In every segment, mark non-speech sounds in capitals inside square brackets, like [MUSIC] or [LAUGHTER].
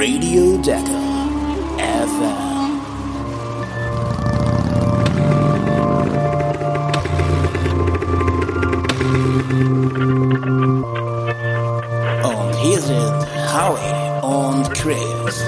Radio Decker FM. Und hier sind Howie und Chris.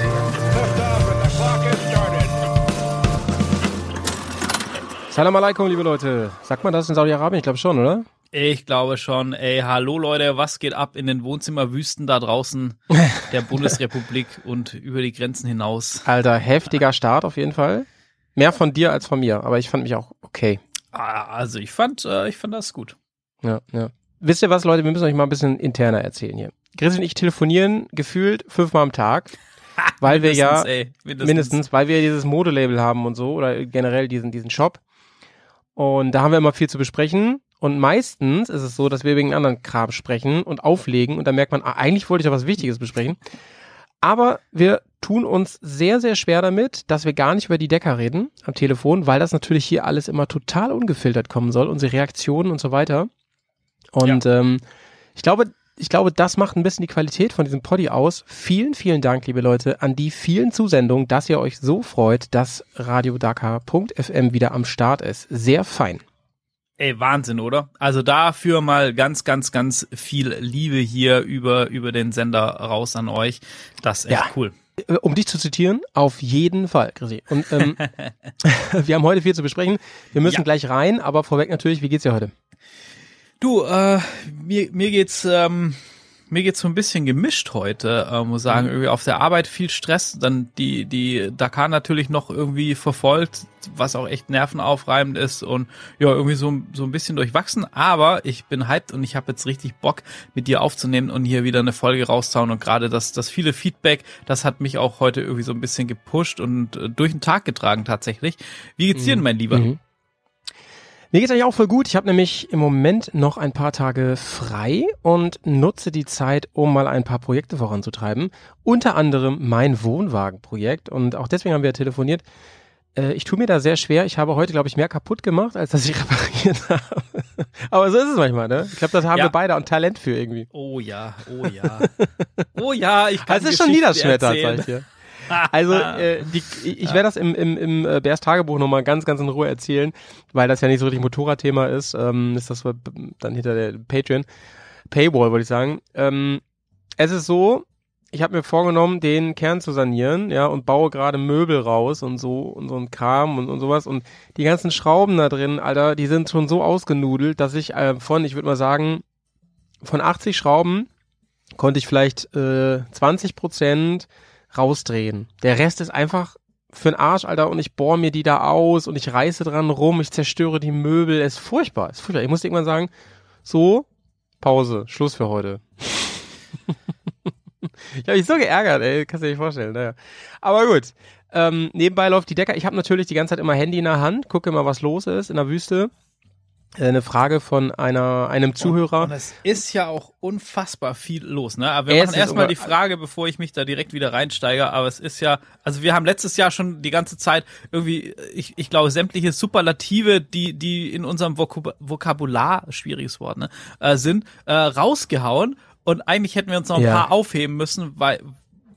Salam alaikum, liebe Leute. Sagt man das in Saudi-Arabien? Ich glaube schon, oder? Ich glaube schon. Ey, hallo Leute, was geht ab in den Wohnzimmerwüsten da draußen [LAUGHS] der Bundesrepublik und über die Grenzen hinaus? Alter, heftiger Start auf jeden Fall. Mehr von dir als von mir, aber ich fand mich auch okay. Ah, Also ich fand, äh, ich fand das gut. Ja, ja. Wisst ihr was, Leute? Wir müssen euch mal ein bisschen interner erzählen hier. Chris und ich telefonieren gefühlt fünfmal am Tag, [LAUGHS] weil wir ja Mindestens, ey, mindestens. mindestens, weil wir dieses Modelabel haben und so oder generell diesen diesen Shop. Und da haben wir immer viel zu besprechen. Und meistens ist es so, dass wir wegen anderen Kram sprechen und auflegen und dann merkt man, ah, eigentlich wollte ich ja was Wichtiges besprechen. Aber wir tun uns sehr, sehr schwer damit, dass wir gar nicht über die Decker reden am Telefon, weil das natürlich hier alles immer total ungefiltert kommen soll, unsere Reaktionen und so weiter. Und ähm, ich glaube, ich glaube, das macht ein bisschen die Qualität von diesem Poddy aus. Vielen, vielen Dank, liebe Leute, an die vielen Zusendungen, dass ihr euch so freut, dass Radio Dakar.fm wieder am Start ist. Sehr fein. Ey, Wahnsinn, oder? Also dafür mal ganz, ganz, ganz viel Liebe hier über, über den Sender raus an euch. Das ist echt Ja. cool. Äh, Um dich zu zitieren, auf jeden Fall, Chrissy. Und ähm, [LAUGHS] [LAUGHS] wir haben heute viel zu besprechen. Wir müssen Ja. gleich rein, aber vorweg natürlich, wie geht's dir heute? Du, äh, mir, mir geht's, ähm, mir geht's so ein bisschen gemischt heute, äh, muss sagen. Irgendwie auf der Arbeit viel Stress, dann die, die Dakar natürlich noch irgendwie verfolgt, was auch echt nervenaufreibend ist und ja, irgendwie so, so ein bisschen durchwachsen. Aber ich bin hyped und ich habe jetzt richtig Bock, mit dir aufzunehmen und hier wieder eine Folge rauszuhauen. Und gerade das, das viele Feedback, das hat mich auch heute irgendwie so ein bisschen gepusht und äh, durch den Tag getragen tatsächlich. Wie geht's dir denn, mein Lieber? Mhm. Mir geht's eigentlich auch voll gut. Ich habe nämlich im Moment noch ein paar Tage frei und nutze die Zeit, um mal ein paar Projekte voranzutreiben. Unter anderem mein Wohnwagenprojekt. Und auch deswegen haben wir telefoniert. Äh, Ich tue mir da sehr schwer. Ich habe heute, glaube ich, mehr kaputt gemacht, als dass ich [LAUGHS] repariert habe. Aber so ist es manchmal, ne? Ich glaube, das haben Ja. wir beide ein Talent für irgendwie. Oh ja, oh ja. Oh ja, ich [LAUGHS] kann Das ist schon erzählen. sag ich dir. [LAUGHS] Also äh, die, ich werde das im, im, im äh, Bärs Tagebuch nochmal ganz, ganz in Ruhe erzählen, weil das ja nicht so richtig Motorradthema ist. Ähm, ist das dann hinter der Patreon Paywall, wollte ich sagen. Ähm, es ist so, ich habe mir vorgenommen, den Kern zu sanieren, ja, und baue gerade Möbel raus und so und so ein Kram und, und sowas. Und die ganzen Schrauben da drin, Alter, die sind schon so ausgenudelt, dass ich äh, von, ich würde mal sagen, von 80 Schrauben konnte ich vielleicht äh, 20 Prozent rausdrehen. Der Rest ist einfach für den Arsch, Alter, und ich bohre mir die da aus und ich reiße dran rum, ich zerstöre die Möbel. Es ist furchtbar, ist furchtbar. Ich muss irgendwann sagen, so, Pause, Schluss für heute. [LAUGHS] ich habe mich so geärgert, ey, kannst du dir nicht vorstellen. Naja. Aber gut, ähm, nebenbei läuft die Decker. Ich habe natürlich die ganze Zeit immer Handy in der Hand, gucke immer, was los ist in der Wüste. Äh, Eine Frage von einer, einem Zuhörer. Und es ist ja auch unfassbar viel los, ne? Aber wir Es machen erstmal die Frage, bevor ich mich da direkt wieder reinsteige. Aber es ist ja, also wir haben letztes Jahr schon die ganze Zeit irgendwie, ich, ich glaube, sämtliche Superlative, die, die in unserem Vokab Vokabular, schwieriges Wort, ne, äh, sind, äh, rausgehauen. Und eigentlich hätten wir uns noch ein Ja. paar aufheben müssen, weil,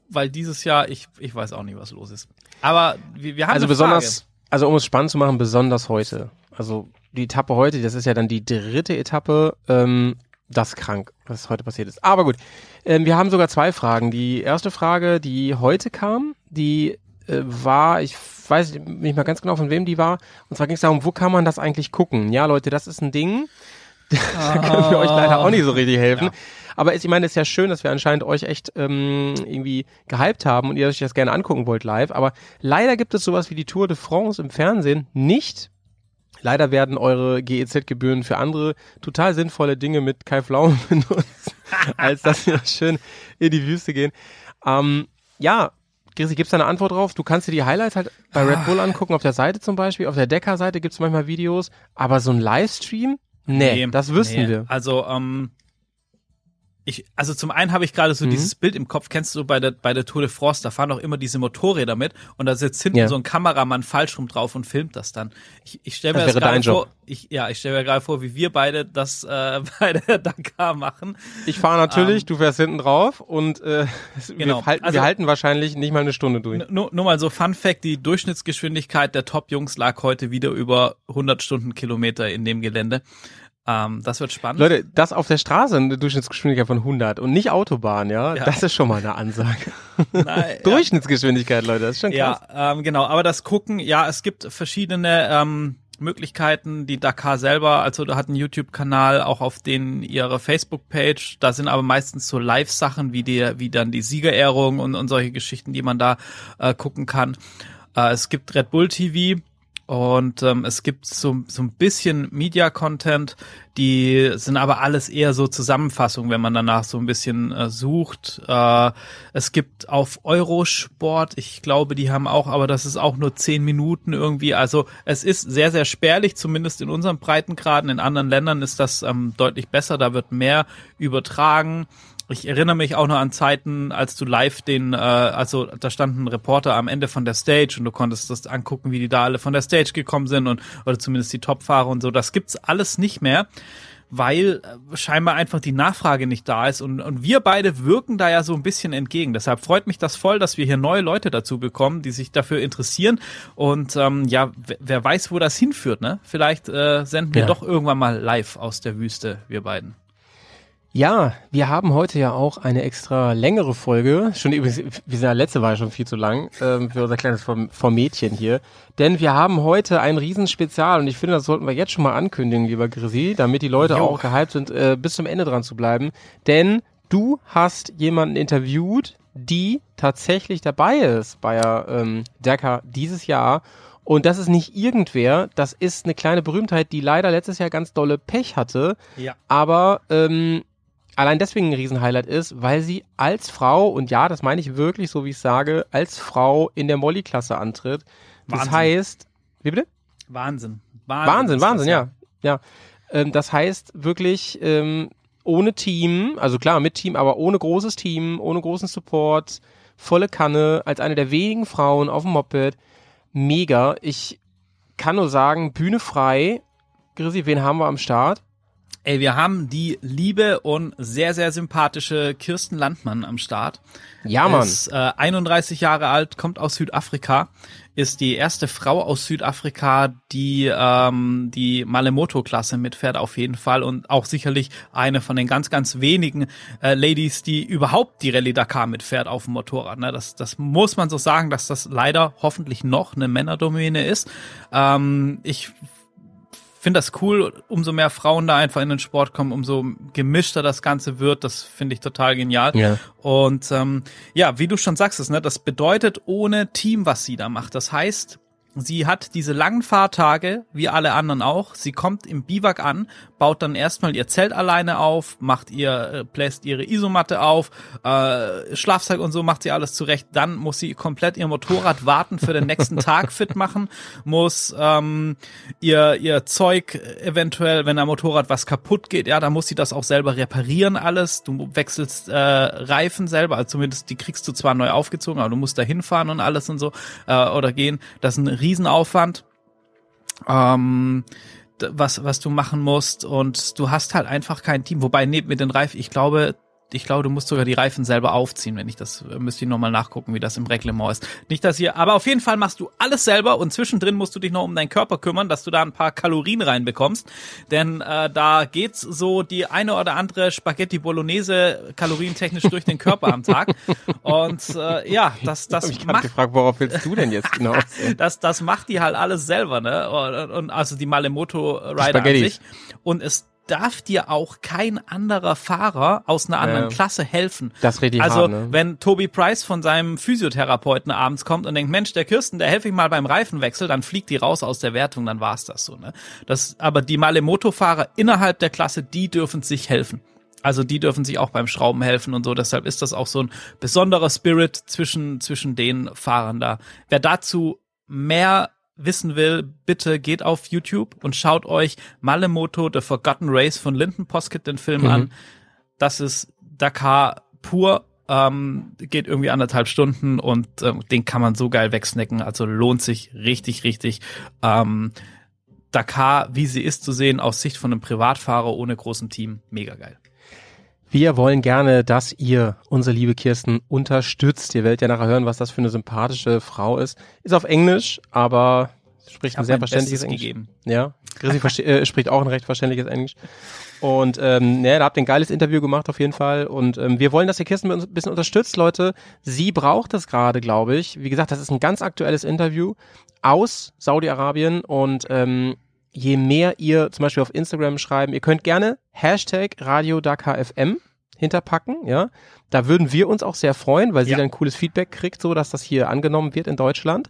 weil dieses Jahr, ich, ich weiß auch nicht, was los ist. Aber wir, wir haben Also besonders, also um es spannend zu machen, besonders heute. Also die Etappe heute, das ist ja dann die dritte Etappe, ähm, das ist krank, was heute passiert ist. Aber gut, ähm, wir haben sogar zwei Fragen. Die erste Frage, die heute kam, die äh, war, ich weiß nicht mal ganz genau, von wem die war. Und zwar ging es darum, wo kann man das eigentlich gucken? Ja, Leute, das ist ein Ding. [LAUGHS] da können wir euch leider auch nicht so richtig helfen. Ja. Aber ich meine, es ist ja schön, dass wir anscheinend euch echt ähm, irgendwie gehypt haben und ihr euch das gerne angucken wollt live. Aber leider gibt es sowas wie die Tour de France im Fernsehen nicht. Leider werden eure GEZ-Gebühren für andere total sinnvolle Dinge mit Kai Pflaume [LAUGHS] benutzt, als dass wir schön in die Wüste gehen. Ähm, ja, Chrissy, gibt's da eine Antwort drauf? Du kannst dir die Highlights halt bei Red Bull angucken, auf der Seite zum Beispiel. Auf der Decker-Seite gibt's manchmal Videos. Aber so ein Livestream? Nee, das wüssten nee. wir. Also, ähm, Ich, also zum einen habe ich gerade so Mhm. dieses Bild im Kopf, kennst du bei der, bei der Tour de France, da fahren auch immer diese Motorräder mit und da sitzt hinten Ja. so ein Kameramann falsch rum drauf und filmt das dann. Ich, ich stelle mir Das das, gerade vor, ich, ja, ich stelle mir gerade vor, wie wir beide das äh, [LAUGHS] bei der Dakar machen. Ich fahre natürlich, du fährst hinten drauf und äh, Genau. wir, halten, Also- wir halten wahrscheinlich nicht mal eine Stunde durch. Nur, nur mal so Fun Fact, die Durchschnittsgeschwindigkeit der Top-Jungs lag heute wieder über 100 Stundenkilometer in dem Gelände. Ähm, das wird spannend. Leute, das auf der Straße eine Durchschnittsgeschwindigkeit von 100 und nicht Autobahn, ja, Ja. das ist schon mal eine Ansage. [LAUGHS] [LAUGHS] Ja. Durchschnittsgeschwindigkeit, Leute, das ist schon krass. Ja, ähm, genau. Aber das Gucken, ja, es gibt verschiedene ähm, Möglichkeiten. Die Dakar selber, also da hat einen YouTube-Kanal, auch auf den ihre Facebook-Page. Da sind aber meistens so Live-Sachen wie die, wie dann die Siegerehrung und, und solche Geschichten, die man da äh, gucken kann. Äh, es gibt Red Bull TV. Und ähm, es gibt so, so ein bisschen Media-Content, die sind aber alles eher so Zusammenfassungen, wenn man danach so ein bisschen äh, sucht. Äh, es gibt auf Eurosport, ich glaube, die haben auch, aber das ist auch nur zehn Minuten irgendwie. Also es ist sehr, sehr spärlich, zumindest in unseren Breitengraden. In anderen Ländern ist das ähm, deutlich besser, da wird mehr übertragen. Ich erinnere mich auch noch an Zeiten, als du live den, äh, also da stand ein Reporter am Ende von der Stage und du konntest das angucken, wie die da alle von der Stage gekommen sind und oder zumindest die Topfahrer und so. Das gibt's alles nicht mehr, weil äh, scheinbar einfach die Nachfrage nicht da ist und, und wir beide wirken da ja so ein bisschen entgegen. Deshalb freut mich das voll, dass wir hier neue Leute dazu bekommen, die sich dafür interessieren und ähm, ja, wer, wer weiß, wo das hinführt. Ne? Vielleicht äh, senden wir Ja. doch irgendwann mal live aus der Wüste, wir beiden. Ja, wir haben heute ja auch eine extra längere Folge. Schon übrigens, wir sind ja letzte war ja schon viel zu lang ähm, für unser kleines Formätchen hier. Denn wir haben heute ein Riesenspezial und ich finde, das sollten wir jetzt schon mal ankündigen, lieber Grisi, damit die Leute Jo. auch gehypt sind, äh, bis zum Ende dran zu bleiben. Denn du hast jemanden interviewt, die tatsächlich dabei ist bei der ähm, Dakar dieses Jahr. Und das ist nicht irgendwer, das ist eine kleine Berühmtheit, die leider letztes Jahr ganz dolle Pech hatte Ja. aber ähm, allein deswegen ein Riesenhighlight ist, weil sie als Frau, und ja, das meine ich wirklich so, wie ich sage, als Frau in der Molly-Klasse antritt. Das Wahnsinn. heißt, wie bitte? Wahnsinn. Wahnsinn, Wahnsinn, das, ja. ja. Ähm, das heißt wirklich ähm, ohne Team, also klar mit Team, aber ohne großes Team, ohne großen Support, volle Kanne, als eine der wenigen Frauen auf dem Moped. Mega. Ich kann nur sagen, Bühne frei. Grisi, wen haben wir am Start? Ey, wir haben die liebe und sehr, sehr sympathische Kirsten Landmann am Start. Ja, Mann. Ist äh, 31 Jahre alt, kommt aus Südafrika, ist die erste Frau aus Südafrika, die ähm, die Malemoto-Klasse mitfährt auf jeden Fall und auch sicherlich eine von den ganz, ganz wenigen äh, Ladies, die überhaupt die Rallye Dakar mitfährt auf dem Motorrad. Ne? Das, das muss man so sagen, dass das leider hoffentlich noch eine Männerdomäne ist. Ähm, ich finde das cool, umso mehr Frauen da einfach in den Sport kommen, umso gemischter das Ganze wird. Das finde ich total genial. Ja. Und ähm, ja, wie du schon sagst, es, ne, das bedeutet ohne Team, was sie da macht. Das heißt, sie hat diese langen Fahrtage, wie alle anderen auch. Sie kommt im Biwak an, baut dann erstmal ihr Zelt alleine auf, macht ihr, äh, bläst ihre Isomatte auf, äh, Schlafsack und so macht sie alles zurecht. Dann muss sie komplett ihr Motorrad warten für den nächsten Tag fit machen, muss ähm, ihr ihr Zeug eventuell, wenn am Motorrad was kaputt geht, ja, dann muss sie das auch selber reparieren alles. Du wechselst äh, Reifen selber, also zumindest die kriegst du zwar neu aufgezogen, aber du musst da hinfahren und alles und so äh, oder gehen. Das ist ein Riesenaufwand. Ähm, was, was du machen musst und du hast halt einfach kein Team. Wobei, neben mit den Reifen, ich glaube, ich glaube, du musst sogar die Reifen selber aufziehen, wenn ich das, äh, müsste ich nochmal nachgucken, wie das im Reglement ist. Nicht, dass hier, aber auf jeden Fall machst du alles selber und zwischendrin musst du dich noch um deinen Körper kümmern, dass du da ein paar Kalorien reinbekommst. Denn äh, da geht's so die eine oder andere Spaghetti Bolognese kalorientechnisch durch den Körper am Tag. Und äh, ja, das, das ich macht gefragt, worauf willst du denn jetzt genau? [LAUGHS] das, das macht die halt alles selber, ne? Und, und also die Malemoto Rider an Spaghettis. sich. Und es darf dir auch kein anderer Fahrer aus einer anderen Ja. Klasse helfen. Das richtig Also, hart, ne? wenn Toby Price von seinem Physiotherapeuten abends kommt und denkt, Mensch, der Kirsten, der helfe ich mal beim Reifenwechsel, dann fliegt die raus aus der Wertung, dann war's das so, ne? Das, aber die Malemoto-Fahrer innerhalb der Klasse, die dürfen sich helfen. Also die dürfen sich auch beim Schrauben helfen und so. Deshalb ist das auch so ein besonderer Spirit zwischen, zwischen den Fahrern da. Wer dazu mehr wissen will, bitte geht auf YouTube und schaut euch Malemoto The Forgotten Race von Linden Poskett den Film Mhm. an. Das ist Dakar pur ähm, geht irgendwie anderthalb Stunden und ähm, den kann man so geil wegsnacken. Also lohnt sich richtig, richtig. Ähm, Dakar, wie sie ist zu sehen, aus Sicht von einem Privatfahrer ohne großem Team, mega geil. Wir wollen gerne, dass ihr unsere liebe Kirsten unterstützt. Ihr werdet ja nachher hören, was das für eine sympathische Frau ist. Ist auf Englisch, aber spricht ein sehr verständliches Englisch. Gegeben. Ja, Chrissy äh, spricht auch ein recht verständliches Englisch. Und ähm, ne, da habt ihr ein geiles Interview gemacht auf jeden Fall. Und ähm, wir wollen, dass ihr Kirsten ein bisschen unterstützt, Leute. Sie braucht das gerade, glaube ich. Wie gesagt, das ist ein ganz aktuelles Interview aus Saudi-Arabien. Und ähm, je mehr ihr zum Beispiel auf Instagram schreiben, ihr könnt gerne Hashtag Radio Dakar FM hinterpacken, ja. Da würden wir uns auch sehr freuen, weil sie Ja. dann cooles Feedback kriegt, so dass das hier angenommen wird in Deutschland.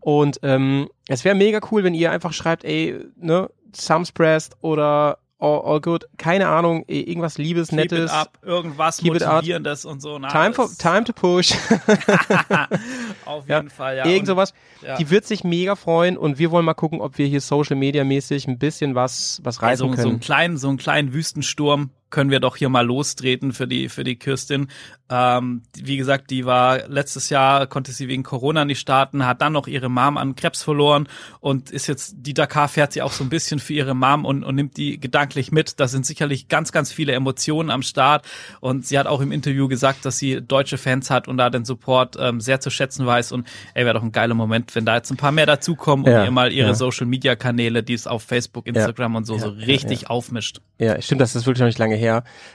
Und ähm, es wäre mega cool, wenn ihr einfach schreibt, ey, ne, Thumbs pressed oder all, all good, keine Ahnung, eh, irgendwas Liebes, Keep Nettes. it up, irgendwas Keep. Motivierendes und so. Na, Time, for, time to push. [LAUGHS] [LAUGHS] Auf Ja, jeden Fall, ja. Irgend sowas. ja. Die wird sich mega freuen und wir wollen mal gucken, ob wir hier Social Media mäßig ein bisschen was, was reißen so, so können. einen kleinen, so einen kleinen Wüstensturm können wir doch hier mal lostreten für die, für die Kirstin. Ähm, wie gesagt, die war letztes Jahr, konnte sie wegen Corona nicht starten, hat dann noch ihre Mom an Krebs verloren und ist jetzt, die Dakar fährt sie auch so ein bisschen für ihre Mom und, und nimmt die gedanklich mit. Da sind sicherlich ganz, ganz viele Emotionen am Start und sie hat auch im Interview gesagt, dass sie deutsche Fans hat und da den Support ähm, sehr zu schätzen weiß und ey, wäre doch ein geiler Moment, wenn da jetzt ein paar mehr dazukommen und Ja, ihr mal ihre ja. Social Media Kanäle, die es auf Facebook, Instagram und so, so ja, richtig aufmischt. Ja, stimmt, das ist wirklich noch nicht lange her.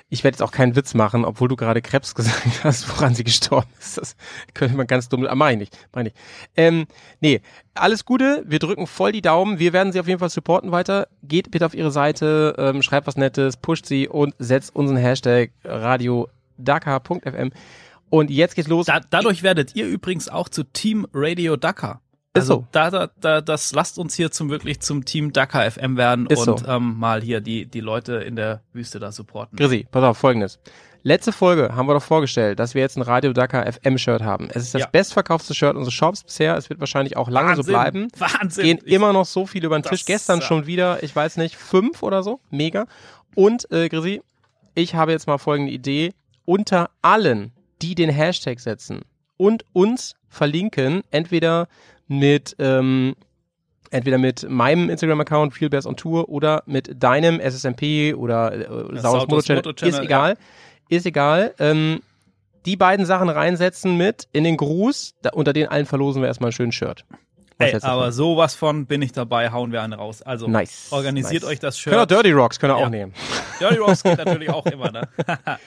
Ich werde jetzt auch keinen Witz machen, obwohl du gerade Krebs [LAUGHS] gesagt hast, woran sie gestorben ist. Das könnte man ganz dumm, ah, mach ich nicht, mach ich. Ähm, nee, alles Gute, wir drücken voll die Daumen, wir werden sie auf jeden Fall supporten weiter. Geht bitte auf ihre Seite, ähm, schreibt was Nettes, pusht sie und setzt unseren Hashtag Radio Dakar.fm. Und jetzt geht's los. Da, dadurch werdet ihr übrigens auch zu Team Radio Dakar. Also so. da, da, da, das lasst uns hier zum wirklich zum Team Dakar FM werden Ist und so. ähm, mal hier die, die Leute in der Wüste da supporten. Grisi, pass auf, folgendes. Letzte Folge haben wir doch vorgestellt, dass wir jetzt ein Radio Dakar FM Shirt haben. Es ist das Ja. bestverkaufte Shirt unseres Shops bisher. Es wird wahrscheinlich auch lange so bleiben. Wahnsinn. Gehen Ich- immer noch so viele über den Tisch. Gestern schon wieder, ich weiß nicht, fünf oder so. Mega. Und, äh, Grisi, ich habe jetzt mal folgende Idee. Unter allen, die den Hashtag setzen und uns verlinken, entweder mit, ähm, entweder mit meinem Instagram-Account, Feelbears on Tour, oder mit deinem SSMP oder äh, Saurus Saurus Moto Channel. Ist egal. Ist egal. Ähm, die beiden Sachen reinsetzen mit in den Gruß. Da, unter den allen verlosen wir erstmal ein schönes Shirt. Ey, aber davon? sowas von bin ich dabei, hauen wir einen raus. Also Nice. organisiert nice. euch das Können auch Shirt. Dirty Rocks, können wir Ja. auch nehmen. Dirty Rocks geht natürlich auch immer, ne? [LAUGHS]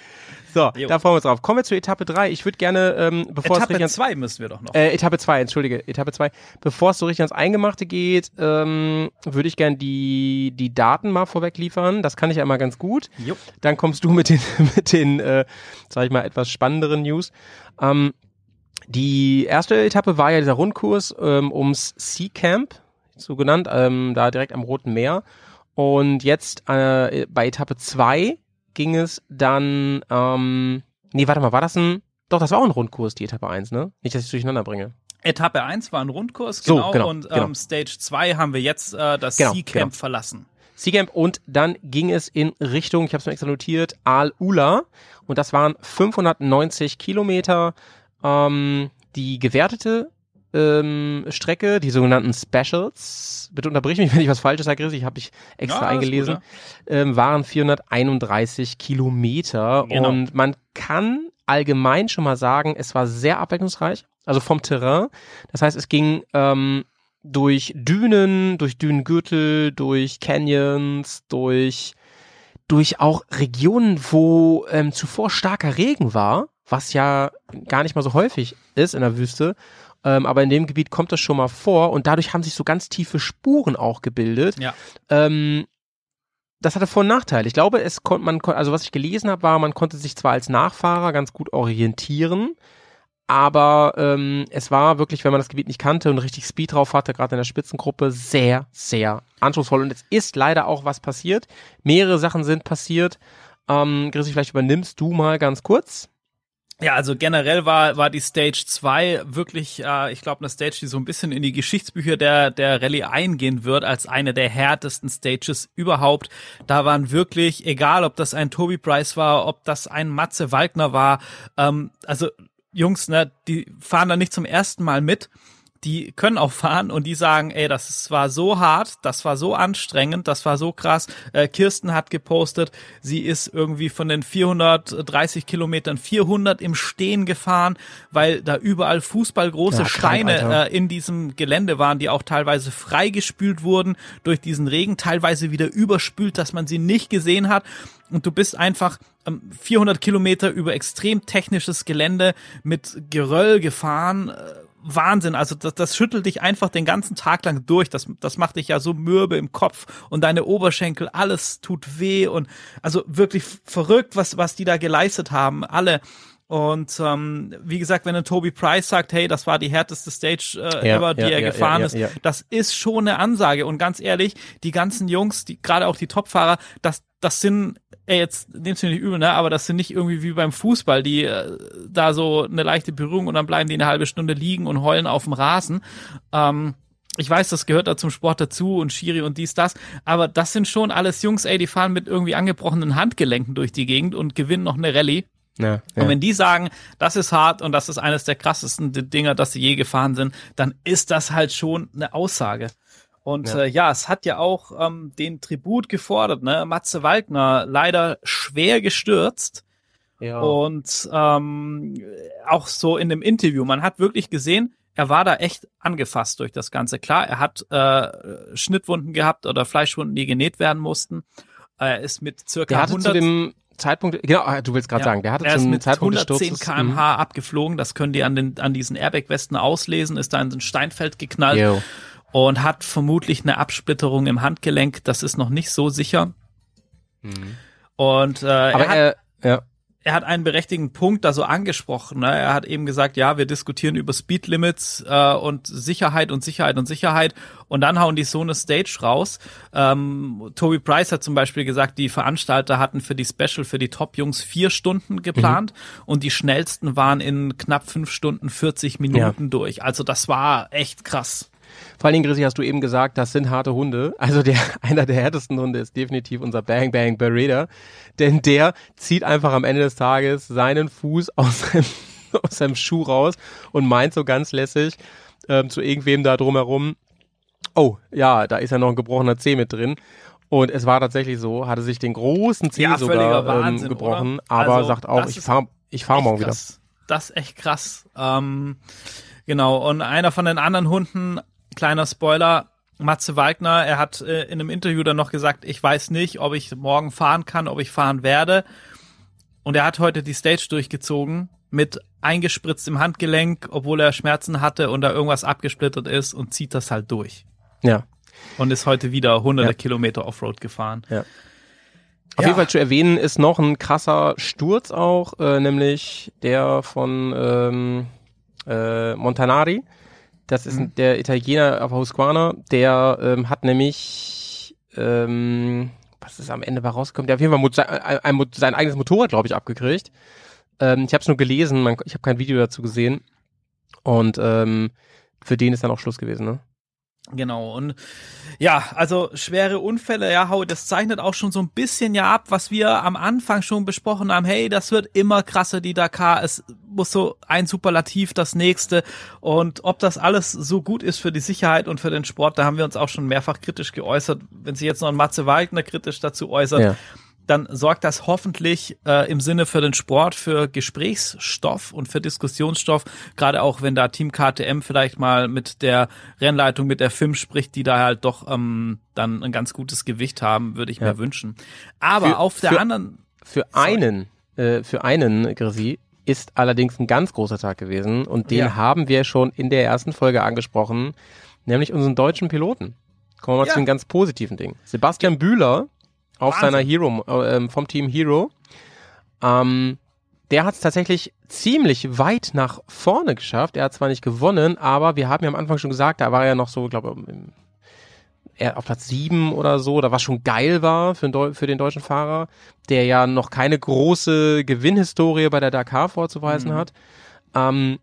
So, Jo. da freuen wir uns drauf. Kommen wir zur Etappe 3. Ich würde gerne, ähm, bevor es Etappe richtig ans, 2 müssen wir doch noch. äh, Etappe 2, entschuldige, Etappe 2. Bevor es so richtig ans Eingemachte geht, ähm, würde ich gerne die, die Daten mal vorweg liefern. Das kann ich einmal ganz gut. Jo. Dann kommst du mit den, [LAUGHS] mit den, äh, sag ich mal, etwas spannenderen News. Ähm, die erste Etappe war ja dieser Rundkurs ähm, ums Sea Camp, so genannt, ähm, da direkt am Roten Meer. Und jetzt äh, bei Etappe 2 ging es dann, ähm, nee, warte mal, war das ein, doch, das war auch ein Rundkurs, die Etappe 1, ne? Nicht, dass ich durcheinander bringe. Etappe 1 war ein Rundkurs, So, genau. genau, und genau. Ähm, Stage 2 haben wir jetzt äh, das Genau, Sea Camp genau. verlassen. Seacamp und dann ging es in Richtung, ich habe es mir extra notiert, Al-Ula und das waren 590 Kilometer. Ähm, die gewertete ähm, Strecke, die sogenannten Specials, bitte unterbrich mich, [LAUGHS] wenn ich was Falsches sage, ich habe ich extra Ja, eingelesen, ähm, waren 431 Kilometer Genau. und man kann allgemein schon mal sagen, es war sehr abwechslungsreich, also vom Terrain. Das heißt, es ging ähm, durch Dünen, durch Dünengürtel, durch Canyons, durch durch auch Regionen, wo ähm, zuvor starker Regen war, was ja gar nicht mal so häufig ist in der Wüste. Ähm, aber in dem Gebiet kommt das schon mal vor und dadurch haben sich so ganz tiefe Spuren auch gebildet. Ja. Ähm, das hatte Vor- und Nachteile. Ich glaube, es konnte man, also was ich gelesen habe, war, man konnte sich zwar als Nachfahrer ganz gut orientieren, aber ähm, es war wirklich, wenn man das Gebiet nicht kannte und richtig Speed drauf hatte, gerade in der Spitzengruppe, sehr, sehr anspruchsvoll. Und es ist leider auch was passiert. Mehrere Sachen sind passiert. Ähm, Chrissy, vielleicht übernimmst du mal ganz kurz. Ja, also generell war, war die Stage 2 wirklich, äh, ich glaube, eine Stage, die so ein bisschen in die Geschichtsbücher der, der Rallye eingehen wird, als eine der härtesten Stages überhaupt. Da waren wirklich, egal ob das ein Toby Price war, ob das ein Matze Waldner war, ähm, also Jungs, ne, die fahren da nicht zum ersten Mal mit die können auch fahren und die sagen, ey, das war so hart, das war so anstrengend, das war so krass. Äh, Kirsten hat gepostet, sie ist irgendwie von den 430 Kilometern 400 im Stehen gefahren, weil da überall fußballgroße ja, Steine äh, in diesem Gelände waren, die auch teilweise freigespült wurden durch diesen Regen, teilweise wieder überspült, dass man sie nicht gesehen hat. Und du bist einfach 400 ähm, Kilometer über extrem technisches Gelände mit Geröll gefahren äh, Wahnsinn. Also das, das schüttelt dich einfach den ganzen Tag lang durch. Das, das macht dich ja so mürbe im Kopf und deine Oberschenkel, alles tut weh und also wirklich verrückt, was, was die da geleistet haben, alle. Und ähm, wie gesagt, wenn ein Toby Price sagt, hey, das war die härteste Stage äh, ja, ever, die ja, er ja, gefahren ist, das ist schon eine Ansage. Und ganz ehrlich, die ganzen Jungs, die gerade auch die Topfahrer, das, das sind ey, jetzt nimmst du mir nicht übel, ne? Aber das sind nicht irgendwie wie beim Fußball, die äh, da so eine leichte Berührung und dann bleiben die eine halbe Stunde liegen und heulen auf dem Rasen. Ähm, ich weiß, das gehört da zum Sport dazu und Schiri und dies, das, aber das sind schon alles Jungs, ey, die fahren mit irgendwie angebrochenen Handgelenken durch die Gegend und gewinnen noch eine Rallye. Ja, ja. Und wenn die sagen, das ist hart und das ist eines der krassesten Dinger, dass sie je gefahren sind, dann ist das halt schon eine Aussage. Und ja. Äh, ja, es hat ja auch ähm, den Tribut gefordert, ne? Matze Waldner leider schwer gestürzt. Ja. Und ähm, auch so in dem Interview, man hat wirklich gesehen, er war da echt angefasst durch das Ganze. Klar, er hat äh, Schnittwunden gehabt oder Fleischwunden, die genäht werden mussten. Er ist mit circa der hatte 100 zu dem Zeitpunkt, genau, ah, du willst gerade ja, sagen, der hatte er zum mit Zeitpunkt 110 km/h mhm. abgeflogen. Das können die an den an diesen Airbag-Westen auslesen. Ist da in ein Steinfeld geknallt. Yo und hat vermutlich eine Absplitterung im Handgelenk. Das ist noch nicht so sicher. Mhm. Und äh, Aber er, hat, er, ja. Er hat einen berechtigten Punkt da so angesprochen. Ne? Er hat eben gesagt, ja, wir diskutieren über Speedlimits äh, und Sicherheit und Sicherheit und Sicherheit. Und dann hauen die so eine Stage raus. Ähm, Toby Price hat zum Beispiel gesagt, die Veranstalter hatten für die Special, für die Top-Jungs vier Stunden geplant mhm. und die schnellsten waren in knapp fünf Stunden 40 Minuten ja. durch. Also das war echt krass. Vor allen Dingen, Chrissy, hast du eben gesagt, das sind harte Hunde. Also der, [LAUGHS] einer der härtesten Hunde ist definitiv unser Bang Bang Beretta. Denn der zieht einfach am Ende des Tages seinen Fuß [LAUGHS] aus seinem, aus seinem Schuh raus und meint so ganz lässig ähm, zu irgendwem da drumherum, oh, ja, da ist ja noch ein gebrochener Zeh mit drin. Und es war tatsächlich so, hatte sich den großen Zeh ja, sogar ähm, Wahnsinn, gebrochen, oder? aber also, sagt auch, ich fahre ich fahr morgen wieder. Das ist echt krass. Ähm, genau, und einer von den anderen Hunden kleiner Spoiler, Matze Wagner, er hat äh, in einem Interview dann noch gesagt, ich weiß nicht, ob ich morgen fahren kann, ob ich fahren werde. Und er hat heute die Stage durchgezogen mit eingespritzt im Handgelenk, obwohl er Schmerzen hatte und da irgendwas abgesplittert ist und zieht das halt durch. Ja. Und ist heute wieder hunderte ja. Kilometer Offroad gefahren. Ja. Auf ja. jeden Fall zu erwähnen ist noch ein krasser Sturz auch, äh, nämlich der von ähm, äh, Montanari. Das ist mhm. der Italiener auf Husqvarna, der ähm, hat nämlich, ähm, was ist am Ende bei rausgekommen, der hat auf jeden Fall sein, ein, sein eigenes Motorrad, glaube ich, abgekriegt. Ähm, ich habe es nur gelesen, man, ich habe kein Video dazu gesehen. Und ähm, für den ist dann auch Schluss gewesen, ne? Genau, und ja, also schwere Unfälle, ja, das zeichnet auch schon so ein bisschen ja ab, was wir am Anfang schon besprochen haben. Hey, das wird immer krasser, die Dakar. Es muss so ein Superlativ das nächste. Und ob das alles so gut ist für die Sicherheit und für den Sport, da haben wir uns auch schon mehrfach kritisch geäußert. Wenn sich jetzt noch ein Matze Wagner kritisch dazu äußert, ja dann sorgt das hoffentlich äh, im Sinne für den Sport für Gesprächsstoff und für Diskussionsstoff, gerade auch wenn da Team KTM vielleicht mal mit der Rennleitung, mit der FIM spricht, die da halt doch ähm, dann ein ganz gutes Gewicht haben, würde ich ja. mir wünschen. Aber für, auf der für, anderen für sorry. einen äh, für einen Grisi ist allerdings ein ganz großer Tag gewesen und den ja. haben wir schon in der ersten Folge angesprochen, nämlich unseren deutschen Piloten. Kommen wir mal ja. zu den ganz positiven Dingen. Sebastian Bühler auf Wahnsinn. seiner Hero, äh, vom Team Hero. Ähm, der hat es tatsächlich ziemlich weit nach vorne geschafft. Er hat zwar nicht gewonnen, aber wir haben ja am Anfang schon gesagt, da war er noch so, glaube ich, auf Platz sieben oder so, da was schon geil war für, den, für den deutschen Fahrer, der ja noch keine große Gewinnhistorie bei der Dakar vorzuweisen mhm. hat. Ähm,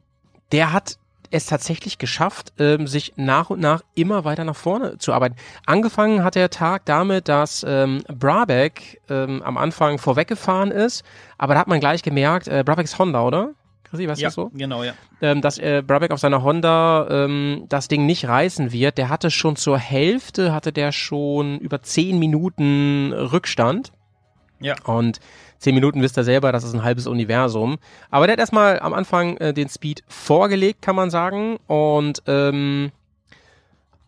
der hat es tatsächlich geschafft, ähm, sich nach und nach immer weiter nach vorne zu arbeiten. Angefangen hat der Tag damit, dass ähm, Brabeck ähm, am Anfang vorweggefahren ist, aber da hat man gleich gemerkt, äh, Brabeck ist Honda, oder? Chrissy, weißt ja, du so? genau, ja. Ähm, dass äh, Brabeck auf seiner Honda ähm, das Ding nicht reißen wird. Der hatte schon zur Hälfte, hatte der schon über zehn Minuten Rückstand. Ja. Und zehn Minuten wisst ihr selber, das ist ein halbes Universum. Aber der hat erstmal am Anfang äh, den Speed vorgelegt, kann man sagen. Und ähm,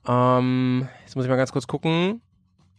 ähm, jetzt muss ich mal ganz kurz gucken.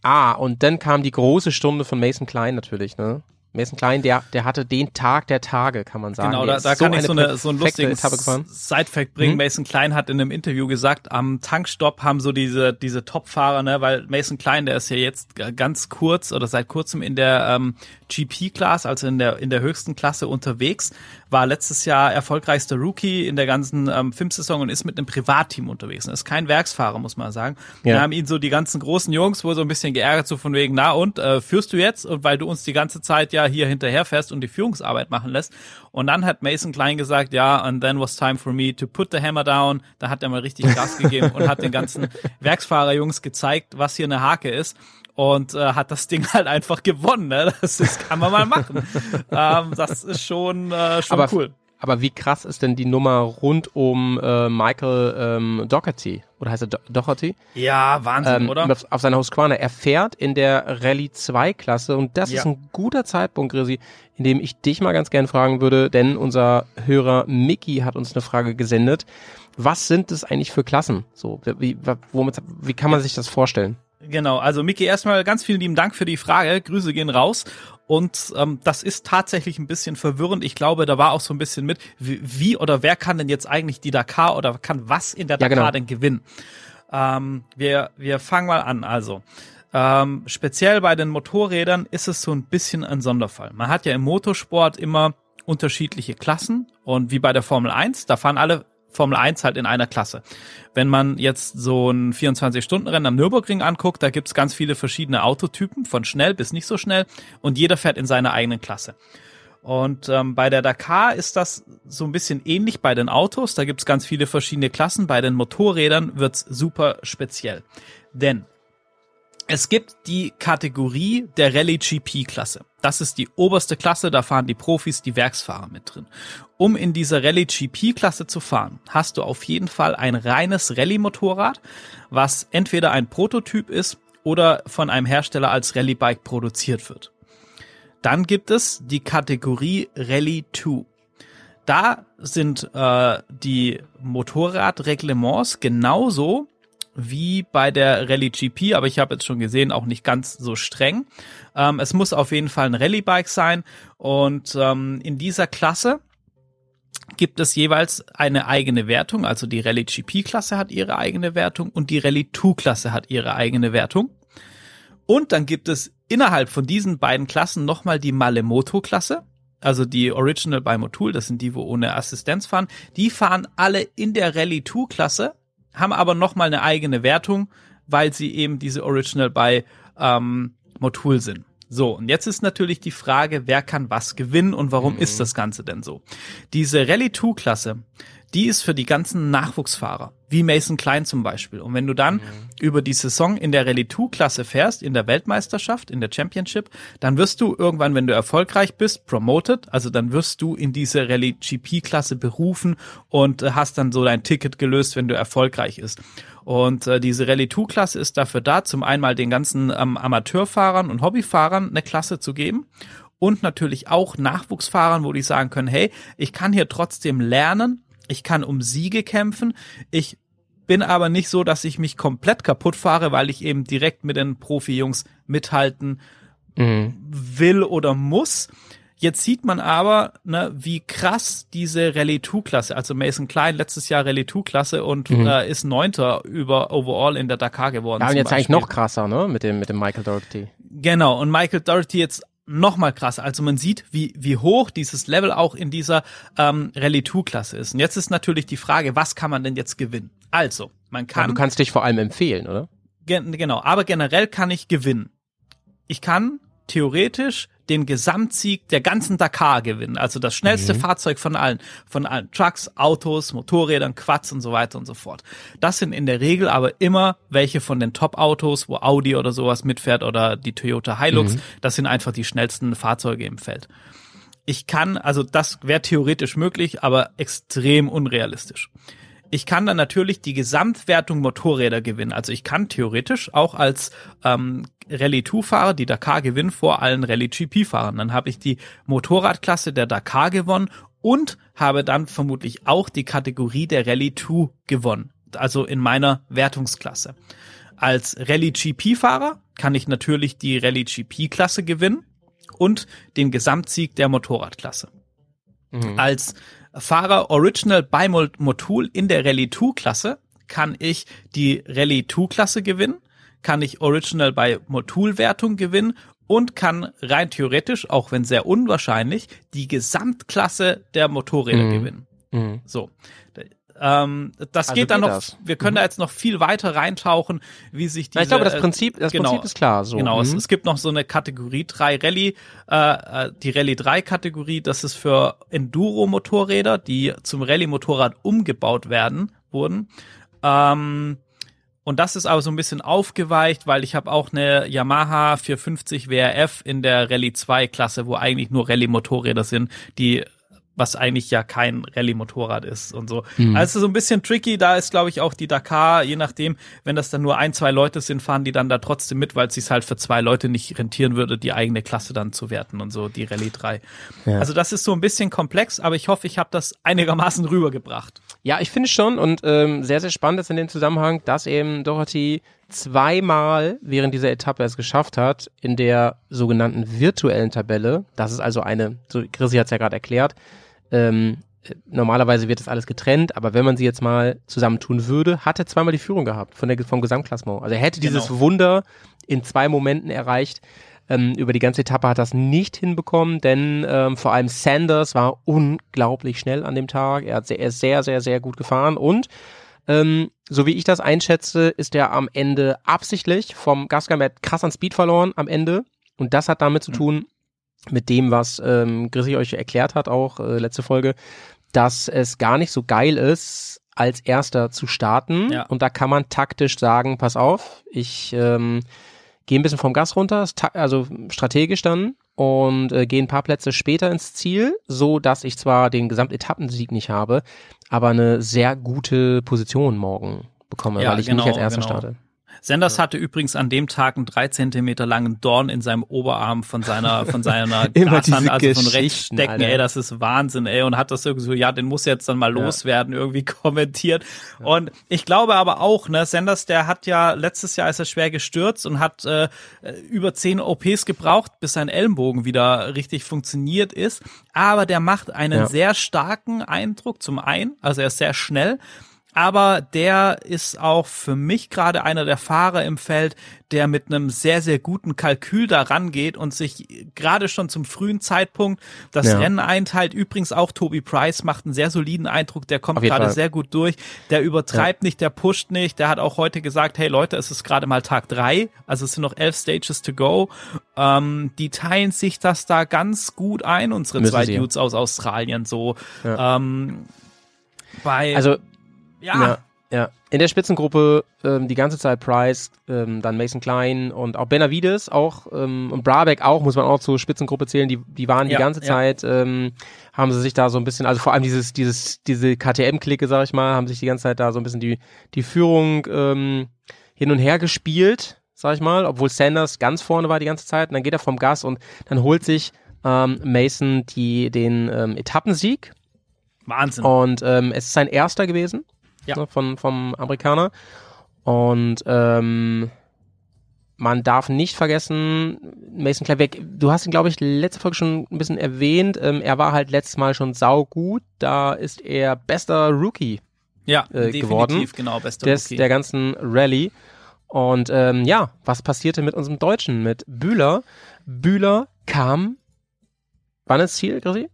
Ah, und dann kam die große Stunde von Mason Klein natürlich, ne? Mason Klein, der, der hatte den Tag der Tage, kann man sagen. Genau, da, da kann ich so, eine, so einen lustigen Side-Fact bringen. Hm? Mason Klein hat in einem Interview gesagt, am Tankstopp haben so diese, diese Top-Fahrer, ne, weil Mason Klein, der ist ja jetzt ganz kurz oder seit kurzem in der ähm, GP-Class, also in der, in der höchsten Klasse unterwegs, war letztes Jahr erfolgreichster Rookie in der ganzen ähm, Filmsaison und ist mit einem Privatteam unterwegs. Er ist kein Werksfahrer, muss man sagen. Ja. Wir haben ihn so die ganzen großen Jungs wohl so ein bisschen geärgert, so von wegen, na und, äh, führst du jetzt? Und weil du uns die ganze Zeit ja hier hinterher fährst und die Führungsarbeit machen lässt. Und dann hat Mason Klein gesagt, ja, and then was time for me to put the hammer down. Da hat er mal richtig Gas [LAUGHS] gegeben und hat den ganzen Werksfahrerjungs gezeigt, was hier eine Hake ist und äh, hat das Ding halt einfach gewonnen. Ne? Das ist, kann man mal machen. [LAUGHS] ähm, das ist schon, äh, schon aber, cool. Aber wie krass ist denn die Nummer rund um äh, Michael ähm, Doherty? Oder heißt er Do Doherty? Ja, Wahnsinn, ähm, oder? Auf, auf seiner Husqvarna. Er fährt in der Rallye 2 Klasse und das ja. ist ein guter Zeitpunkt, Grisi, in dem ich dich mal ganz gern fragen würde, denn unser Hörer Mickey hat uns eine Frage gesendet. Was sind es eigentlich für Klassen? So, wie, womit, wie kann man sich das vorstellen? Genau, also Miki, erstmal ganz vielen lieben Dank für die Frage. Grüße gehen raus. Und ähm, das ist tatsächlich ein bisschen verwirrend. Ich glaube, da war auch so ein bisschen mit, wie, wie oder wer kann denn jetzt eigentlich die Dakar oder kann was in der Dakar ja, genau. denn gewinnen? Ähm, wir, wir fangen mal an. Also, ähm, speziell bei den Motorrädern ist es so ein bisschen ein Sonderfall. Man hat ja im Motorsport immer unterschiedliche Klassen und wie bei der Formel 1, da fahren alle Formel 1 halt in einer Klasse. Wenn man jetzt so ein 24-Stunden-Rennen am Nürburgring anguckt, da gibt's ganz viele verschiedene Autotypen, von schnell bis nicht so schnell, und jeder fährt in seiner eigenen Klasse. Und ähm, bei der Dakar ist das so ein bisschen ähnlich bei den Autos. Da gibt's ganz viele verschiedene Klassen. Bei den Motorrädern wird's super speziell. Denn es gibt die Kategorie der Rallye GP Klasse. Das ist die oberste Klasse, da fahren die Profis, die Werksfahrer mit drin. Um in dieser Rallye GP Klasse zu fahren, hast du auf jeden Fall ein reines Rallye Motorrad, was entweder ein Prototyp ist oder von einem Hersteller als Rallye Bike produziert wird. Dann gibt es die Kategorie Rallye 2. Da sind äh, die Motorradreglements genauso wie bei der Rallye GP, aber ich habe jetzt schon gesehen, auch nicht ganz so streng. Ähm, es muss auf jeden Fall ein Rallye-Bike sein und ähm, in dieser Klasse gibt es jeweils eine eigene Wertung. Also die Rallye GP-Klasse hat ihre eigene Wertung und die Rallye 2-Klasse hat ihre eigene Wertung. Und dann gibt es innerhalb von diesen beiden Klassen nochmal die Malemoto-Klasse. Also die Original by Motul, das sind die, wo ohne Assistenz fahren. Die fahren alle in der Rallye 2-Klasse haben aber nochmal eine eigene Wertung, weil sie eben diese Original bei ähm, Motul sind. So, und jetzt ist natürlich die Frage, wer kann was gewinnen und warum mhm. ist das Ganze denn so? Diese Rallye 2 Klasse, die ist für die ganzen Nachwuchsfahrer, wie Mason Klein zum Beispiel. Und wenn du dann mhm. über die Saison in der Rallye 2 Klasse fährst, in der Weltmeisterschaft, in der Championship, dann wirst du irgendwann, wenn du erfolgreich bist, promoted, also dann wirst du in diese Rallye GP Klasse berufen und äh, hast dann so dein Ticket gelöst, wenn du erfolgreich ist. Und äh, diese Rallye 2 Klasse ist dafür da, zum einmal den ganzen ähm, Amateurfahrern und Hobbyfahrern eine Klasse zu geben und natürlich auch Nachwuchsfahrern, wo die sagen können, hey, ich kann hier trotzdem lernen, ich kann um Siege kämpfen. Ich bin aber nicht so, dass ich mich komplett kaputt fahre, weil ich eben direkt mit den Profi-Jungs mithalten mhm. will oder muss. Jetzt sieht man aber, ne, wie krass diese Rallye 2 Klasse, also Mason Klein letztes Jahr Rallye 2 Klasse und mhm. äh, ist Neunter über Overall in der Dakar geworden. Ja, und jetzt Beispiel. eigentlich noch krasser, ne, mit dem, mit dem Michael Doherty. Genau, und Michael Doherty jetzt noch mal krasser. Also man sieht, wie, wie hoch dieses Level auch in dieser ähm, Rallye 2 Klasse ist. Und jetzt ist natürlich die Frage, was kann man denn jetzt gewinnen? Also, man kann. Ja, du kannst dich vor allem empfehlen, oder? Gen genau, aber generell kann ich gewinnen. Ich kann theoretisch den Gesamtsieg der ganzen Dakar gewinnen. Also das schnellste mhm. Fahrzeug von allen. Von allen Trucks, Autos, Motorrädern, Quads und so weiter und so fort. Das sind in der Regel aber immer welche von den Top-Autos, wo Audi oder sowas mitfährt oder die Toyota Hilux. Mhm. Das sind einfach die schnellsten Fahrzeuge im Feld. Ich kann, also das wäre theoretisch möglich, aber extrem unrealistisch. Ich kann dann natürlich die Gesamtwertung Motorräder gewinnen. Also ich kann theoretisch auch als ähm, Rallye 2-Fahrer die Dakar gewinnen vor allen Rallye GP-Fahrern. Dann habe ich die Motorradklasse der Dakar gewonnen und habe dann vermutlich auch die Kategorie der Rallye 2 gewonnen. Also in meiner Wertungsklasse. Als Rallye GP-Fahrer kann ich natürlich die Rallye GP-Klasse gewinnen und den Gesamtsieg der Motorradklasse. Mhm. Als Fahrer Original bei Motul in der Rallye 2 Klasse kann ich die Rallye 2 Klasse gewinnen, kann ich Original bei Motul Wertung gewinnen und kann rein theoretisch, auch wenn sehr unwahrscheinlich, die Gesamtklasse der Motorräder mhm. gewinnen. Mhm. So. Ähm, das also geht dann geht noch, das. wir können mhm. da jetzt noch viel weiter reintauchen, wie sich diese, Ich glaube, das Prinzip, das genau, Prinzip ist klar. So. Genau, mhm. es, es, gibt noch so eine Kategorie 3 Rallye, äh, äh die Rallye 3 Kategorie, das ist für Enduro-Motorräder, die zum Rallye-Motorrad umgebaut werden, wurden. Ähm, und das ist aber so ein bisschen aufgeweicht, weil ich habe auch eine Yamaha 450 WRF in der Rallye 2 Klasse, wo eigentlich nur Rallye Motorräder sind, die was eigentlich ja kein Rallye-Motorrad ist und so. Mhm. Also so ein bisschen tricky, da ist glaube ich auch die Dakar, je nachdem, wenn das dann nur ein, zwei Leute sind, fahren die dann da trotzdem mit, weil es sich halt für zwei Leute nicht rentieren würde, die eigene Klasse dann zu werten und so, die Rallye 3. Ja. Also das ist so ein bisschen komplex, aber ich hoffe, ich habe das einigermaßen [LAUGHS] rübergebracht. Ja, ich finde schon und ähm, sehr, sehr spannend ist in dem Zusammenhang, dass eben Dorothy zweimal während dieser Etappe es geschafft hat, in der sogenannten virtuellen Tabelle, das ist also eine, so Chrissy hat es ja gerade erklärt, ähm, normalerweise wird das alles getrennt, aber wenn man sie jetzt mal zusammentun würde, hat er zweimal die Führung gehabt von der, vom Gesamtklassement. Also er hätte genau. dieses Wunder in zwei Momenten erreicht. Ähm, über die ganze Etappe hat das nicht hinbekommen, denn ähm, vor allem Sanders war unglaublich schnell an dem Tag. Er, hat sehr, er ist sehr, sehr, sehr gut gefahren und ähm, so wie ich das einschätze, ist er am Ende absichtlich vom Gasgame krass an Speed verloren am Ende. Und das hat damit zu mhm. tun, mit dem, was ähm, Grissi euch erklärt hat, auch äh, letzte Folge, dass es gar nicht so geil ist, als erster zu starten. Ja. Und da kann man taktisch sagen, pass auf, ich ähm, gehe ein bisschen vom Gas runter, also strategisch dann und äh, gehe ein paar Plätze später ins Ziel, so dass ich zwar den Gesamtetappensieg nicht habe, aber eine sehr gute Position morgen bekomme, ja, weil ich genau, nicht als erster genau. starte. Sanders hatte übrigens an dem Tag einen drei Zentimeter langen Dorn in seinem Oberarm von seiner, von seiner [LAUGHS] Gashand, also von rechts stecken, Alter. ey, das ist Wahnsinn, ey, und hat das irgendwie so, ja, den muss jetzt dann mal ja. loswerden, irgendwie [LAUGHS] kommentiert. Ja. Und ich glaube aber auch, ne, Sanders, der hat ja letztes Jahr ist er schwer gestürzt und hat äh, über zehn OPs gebraucht, bis sein Ellenbogen wieder richtig funktioniert ist. Aber der macht einen ja. sehr starken Eindruck zum einen, also er ist sehr schnell aber der ist auch für mich gerade einer der Fahrer im Feld, der mit einem sehr, sehr guten Kalkül da rangeht und sich gerade schon zum frühen Zeitpunkt das ja. Rennen einteilt. Übrigens auch Toby Price macht einen sehr soliden Eindruck, der kommt gerade Fall. sehr gut durch. Der übertreibt ja. nicht, der pusht nicht. Der hat auch heute gesagt, hey Leute, es ist gerade mal Tag drei, also es sind noch elf Stages to go. Ähm, die teilen sich das da ganz gut ein, unsere Müssen zwei sie. Dudes aus Australien so. Ja. Ähm, bei also ja. ja. Ja, in der Spitzengruppe ähm, die ganze Zeit Price, ähm, dann Mason Klein und auch Benavides auch ähm, und Brabeck auch, muss man auch zur Spitzengruppe zählen, die, die waren die ganze ja. Zeit, ähm, haben sie sich da so ein bisschen, also vor allem dieses, dieses, diese KTM-Clique, sag ich mal, haben sich die ganze Zeit da so ein bisschen die, die Führung ähm, hin und her gespielt, sag ich mal, obwohl Sanders ganz vorne war die ganze Zeit und dann geht er vom Gas und dann holt sich ähm, Mason die, den ähm, Etappensieg. Wahnsinn. Und ähm, es ist sein erster gewesen ja. ne, von, vom Amerikaner. Und ähm, man darf nicht vergessen, Mason Klein, du hast ihn, glaube ich, letzte Folge schon ein bisschen erwähnt. Ähm, er war halt letztes Mal schon saugut. Da ist er bester Rookie ja, äh, definitiv, geworden. genau, bester des, Rookie. Der ganzen Rallye. Und ähm, ja, was passierte mit unserem Deutschen, mit Bühler? Bühler kam, wann ins Ziel, Chrissy?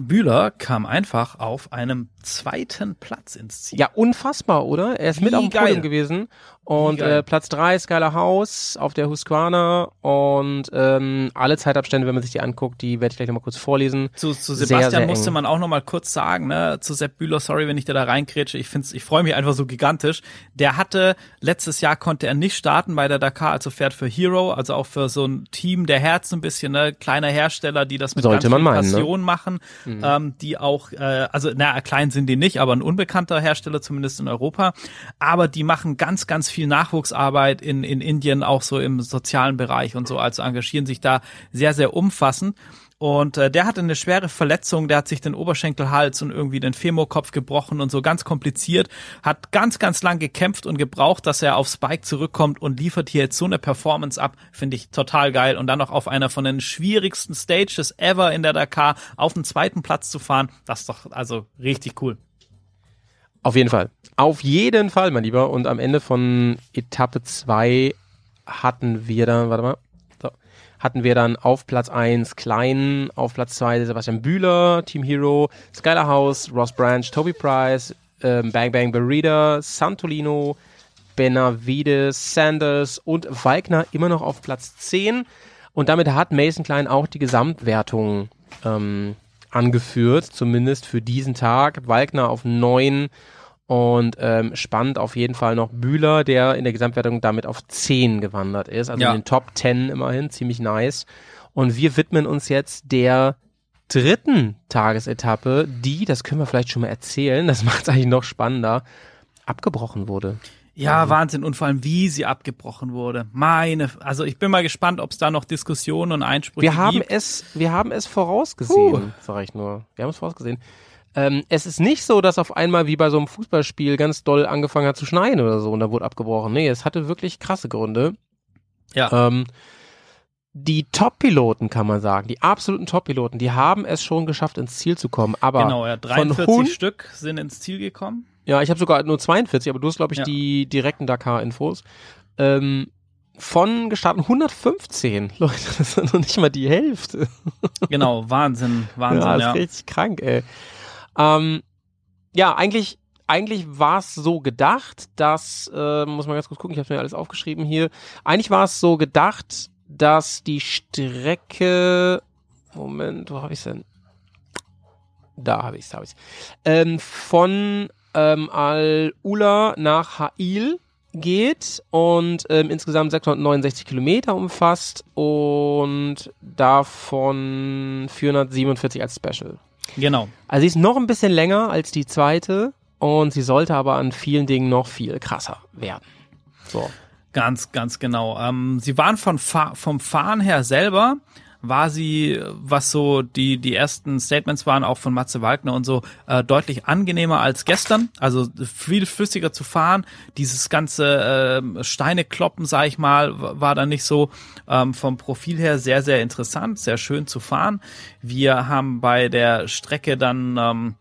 Bühler kam einfach auf einem zweiten Platz ins Ziel. Ja, unfassbar, oder? Er ist Wie mit auf dem geil. Podium gewesen. Und äh, Platz drei Skylar House auf der Husqvarna. Und ähm, alle Zeitabstände, wenn man sich die anguckt, die werde ich gleich nochmal kurz vorlesen. Zu, zu Sehr, Sebastian sehr musste eng. man auch noch mal kurz sagen, ne, zu Sepp Bühler, sorry, wenn ich da da reinkrätsche, ich find's, ich freue mich einfach so gigantisch. Der hatte, letztes Jahr konnte er nicht starten bei der Dakar, also fährt für Hero, also auch für so ein Team der Herzen ein bisschen, ne, kleiner Hersteller, die das mit Sollte ganz viel meinen, ne? Passion machen, ähm, die auch, äh, also na, klein sind die nicht, aber ein unbekannter Hersteller, zumindest in Europa, aber die machen ganz, ganz viel Nachwuchsarbeit in, in Indien, auch so im sozialen Bereich und so, also engagieren sich da sehr, sehr umfassend. Und äh, der hatte eine schwere Verletzung, der hat sich den Oberschenkelhals und irgendwie den Femurkopf gebrochen und so ganz kompliziert, hat ganz, ganz lang gekämpft und gebraucht, dass er auf Spike zurückkommt und liefert hier jetzt so eine Performance ab, finde ich total geil. Und dann noch auf einer von den schwierigsten Stages ever in der Dakar auf den zweiten Platz zu fahren, das ist doch also richtig cool. Auf jeden Fall. Auf jeden Fall, mein Lieber. Und am Ende von Etappe zwei hatten wir dann, warte mal, so, hatten wir dann auf Platz eins Klein, auf Platz zwei Sebastian Bühler, Team Hero, Skylar House, Ross Branch, Toby Price, ähm, Bang Bang Burrida, Santolino, Benavides, Sanders und Walkner immer noch auf Platz 10. Und damit hat Mason Klein auch die Gesamtwertung ähm, angeführt, zumindest für diesen Tag. Walkner auf 9 und ähm, spannend auf jeden Fall noch Bühler, der in der Gesamtwertung damit auf 10 gewandert ist. Also Ja. in den Top 10 immerhin, ziemlich nice. Und wir widmen uns jetzt der dritten Tagesetappe, die, das können wir vielleicht schon mal erzählen, das [LAUGHS] macht es eigentlich noch spannender, abgebrochen wurde. Ja, Wahnsinn. Und vor allem, wie sie abgebrochen wurde. Meine, also ich bin mal gespannt, ob es da noch Diskussionen und Einsprüche Wir haben gibt. es, wir haben es vorausgesehen, Puh. sag ich nur. Wir haben es vorausgesehen. Ähm, es ist nicht so, dass auf einmal wie bei so einem Fußballspiel ganz doll angefangen hat zu schneien oder so und da wurde abgebrochen. Nee, es hatte wirklich krasse Gründe. Ja. Ähm, die Top-Piloten, kann man sagen, die absoluten Top-Piloten, die haben es schon geschafft, ins Ziel zu kommen. Aber Genau, ja, von 43 Hund- Stück sind ins Ziel gekommen. Ja, ich habe sogar nur 42, aber du hast, glaube ich, Ja. die direkten Dakar-Infos. Ähm, von gestartet 115, [LAUGHS] Leute, das ist noch nicht mal die Hälfte. Genau, Wahnsinn, [LAUGHS] Wahnsinn, ja, ja. ist richtig krank, ey. Ähm, ja, eigentlich, eigentlich war es so gedacht, dass, äh, muss man ganz kurz gucken, ich habe mir alles aufgeschrieben hier. Eigentlich war es so gedacht, dass die Strecke, Moment, wo habe ich's denn? Da habe ich's, da habe ich's. Ähm, von ähm, Al-Ula nach Ha'il geht und ähm, insgesamt 669 Kilometer umfasst und davon 447 als Special. Genau. Also sie ist noch ein bisschen länger als die zweite und sie sollte aber an vielen Dingen noch viel krasser werden. So. Ganz, ganz genau. Ähm, sie waren von Fa vom Fahren her selber, war sie, was so die, die ersten Statements waren, auch von Matze Wagner und so, äh, deutlich angenehmer als gestern. Also viel flüssiger zu fahren. Dieses ganze ähm, Steine kloppen, sag ich mal, war dann nicht so ähm, vom Profil her sehr, sehr interessant, sehr schön zu fahren. Wir haben bei der Strecke dann ähm,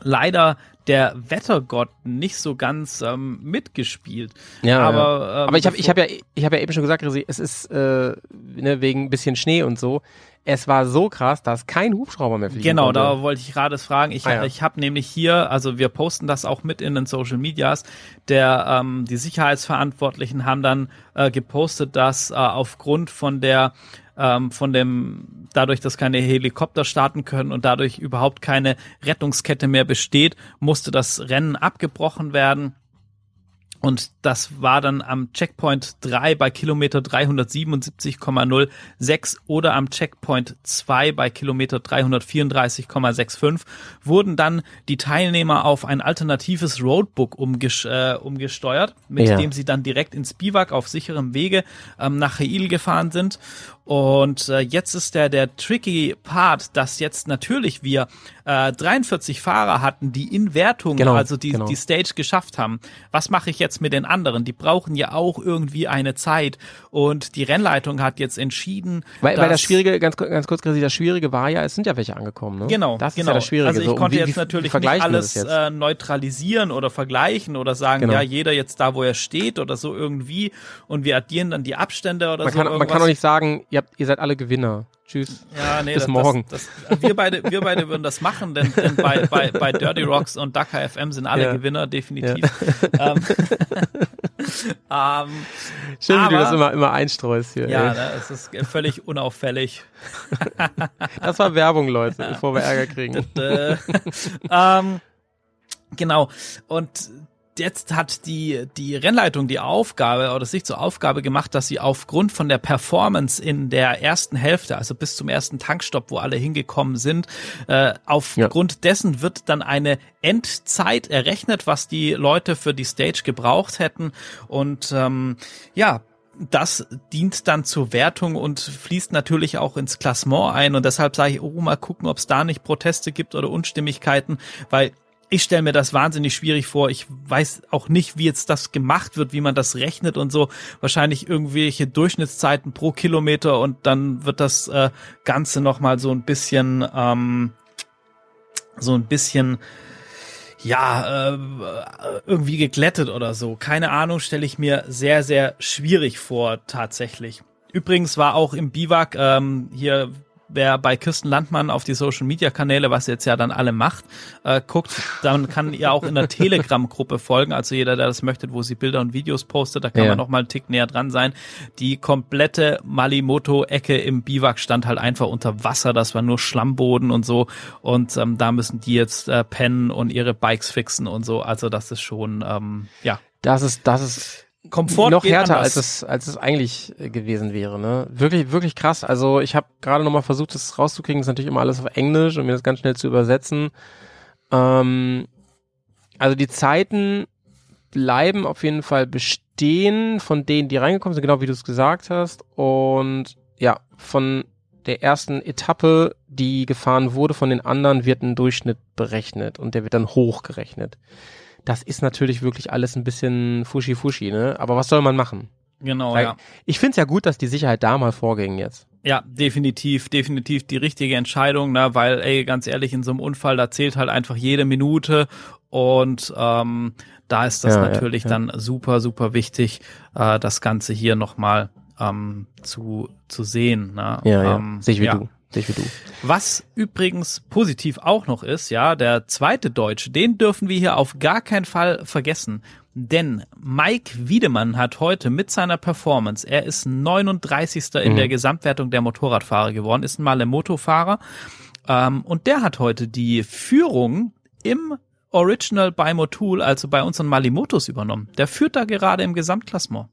leider der Wettergott nicht so ganz ähm, mitgespielt. Ja, aber, ja. ähm, aber ich habe ich hab ja ich habe ja eben schon gesagt, es ist äh, ne, wegen ein bisschen Schnee und so. Es war so krass, dass kein Hubschrauber mehr fliegen Genau, konnte. da wollte ich gerade fragen. Ich, Ah, ja. ich habe nämlich hier, also wir posten das auch mit in den Social Medias, der ähm, die Sicherheitsverantwortlichen haben dann äh, gepostet, dass äh, aufgrund von der ähm, von dem dadurch, dass keine Helikopter starten können und dadurch überhaupt keine Rettungskette mehr besteht, musste das Rennen abgebrochen werden. Und das war dann am Checkpoint 3 bei Kilometer 377,06 oder am Checkpoint 2 bei Kilometer 334,65 wurden dann die Teilnehmer auf ein alternatives Roadbook umges äh, umgesteuert, mit Ja. dem sie dann direkt ins Biwak auf sicherem Wege ähm, nach Heil gefahren sind. Und äh, jetzt ist der, der tricky Part, dass jetzt natürlich wir äh, 43 Fahrer hatten, die in Wertung, Genau, also die, genau. die Stage geschafft haben. Was mache ich jetzt mit den anderen? Die brauchen ja auch irgendwie eine Zeit. Und die Rennleitung hat jetzt entschieden, Weil, weil das Schwierige, ganz, ganz kurz, Risi, das Schwierige war ja, es sind ja welche angekommen, ne? Genau, Das ist genau. ja das Schwierige. Also ich so. Konnte wie, jetzt natürlich nicht alles äh, neutralisieren oder vergleichen oder sagen, Genau. ja, jeder jetzt da, wo er steht oder so irgendwie und wir addieren dann die Abstände oder man, so. kann, man kann auch nicht sagen, ihr, habt, ihr seid alle Gewinner. Tschüss. Ja, nee, Bis das, morgen. Das, das, wir, beide, wir beide würden das machen, denn, denn bei, bei, bei Dirty Rocks und Dakar FM sind alle Ja. Gewinner, definitiv. Ähm, [LAUGHS] ähm, Schön, wie du aber- das immer, immer einstreust hier. ja, ne, es ist völlig unauffällig. [LAUGHS] Das war Werbung, Leute, bevor wir Ärger kriegen. äh, ähm, genau. Und jetzt hat die, die Rennleitung die Aufgabe oder sich zur Aufgabe gemacht, dass sie aufgrund von der Performance in der ersten Hälfte, also bis zum ersten Tankstopp, wo alle hingekommen sind, äh, aufgrund dessen wird dann eine Endzeit errechnet, was die Leute für die Stage gebraucht hätten. Und ähm, ja, das dient dann zur Wertung und fließt natürlich auch ins Klassement ein. Und deshalb sage ich, oh, mal gucken, ob es da nicht Proteste gibt oder Unstimmigkeiten, weil ich stelle mir das wahnsinnig schwierig vor. Ich weiß auch nicht, wie jetzt das gemacht wird, wie man das rechnet und so. Wahrscheinlich irgendwelche Durchschnittszeiten pro Kilometer und dann wird das äh, Ganze nochmal so ein bisschen, ähm, so ein bisschen ja, äh, irgendwie geglättet oder so. Keine Ahnung, stelle ich mir sehr, sehr schwierig vor, tatsächlich. Übrigens war auch im Biwak ähm, hier wer bei Kirsten Landmann auf die Social Media Kanäle, was jetzt ja dann alle macht, äh, guckt, dann kann ihr auch in der Telegram-Gruppe folgen. Also jeder, der das möchte, wo sie Bilder und Videos postet, da kann Ja. man noch mal einen Tick näher dran sein. Die komplette Malimoto-Ecke im Biwak stand halt einfach unter Wasser. Das war nur Schlammboden und so. Und ähm, da müssen die jetzt äh, pennen und ihre Bikes fixen und so. Also das ist schon, ähm, ja, Das ist, das ist Komfort noch härter, anders. als es, als es eigentlich äh, gewesen wäre. Ne? Wirklich, wirklich krass. Also ich habe gerade noch mal versucht, das rauszukriegen. Das ist natürlich immer alles auf Englisch und mir das ganz schnell zu übersetzen. Ähm, also die Zeiten bleiben auf jeden Fall bestehen von denen, die reingekommen sind, genau wie du es gesagt hast. Und ja, von der ersten Etappe, die gefahren wurde, von den anderen wird ein Durchschnitt berechnet und der wird dann hochgerechnet. Das ist natürlich wirklich alles ein bisschen fuschi-fuschi, ne? Aber was soll man machen? genau, Weil ja. Ich finde es ja gut, dass die Sicherheit da mal vorging jetzt. Ja, definitiv, definitiv die richtige Entscheidung, ne, weil, ey, ganz ehrlich, in so einem Unfall, da zählt halt einfach jede Minute und ähm, da ist das Ja, ja, natürlich ja. dann super, super wichtig, äh, das Ganze hier nochmal ähm, zu, zu sehen. Ne? Ähm, Sehe ich wie ja. du. Sehe wie du. Was übrigens positiv auch noch ist, ja, der zweite Deutsche, den dürfen wir hier auf gar keinen Fall vergessen. Denn Mike Wiedemann hat heute mit seiner Performance, er ist 39. in Mhm. der Gesamtwertung der Motorradfahrer geworden, ist ein Malemoto-Fahrer. Ähm, und der hat heute die Führung im Original bei Motul, also bei unseren Malimotos übernommen. Der führt da gerade im Gesamtklassement.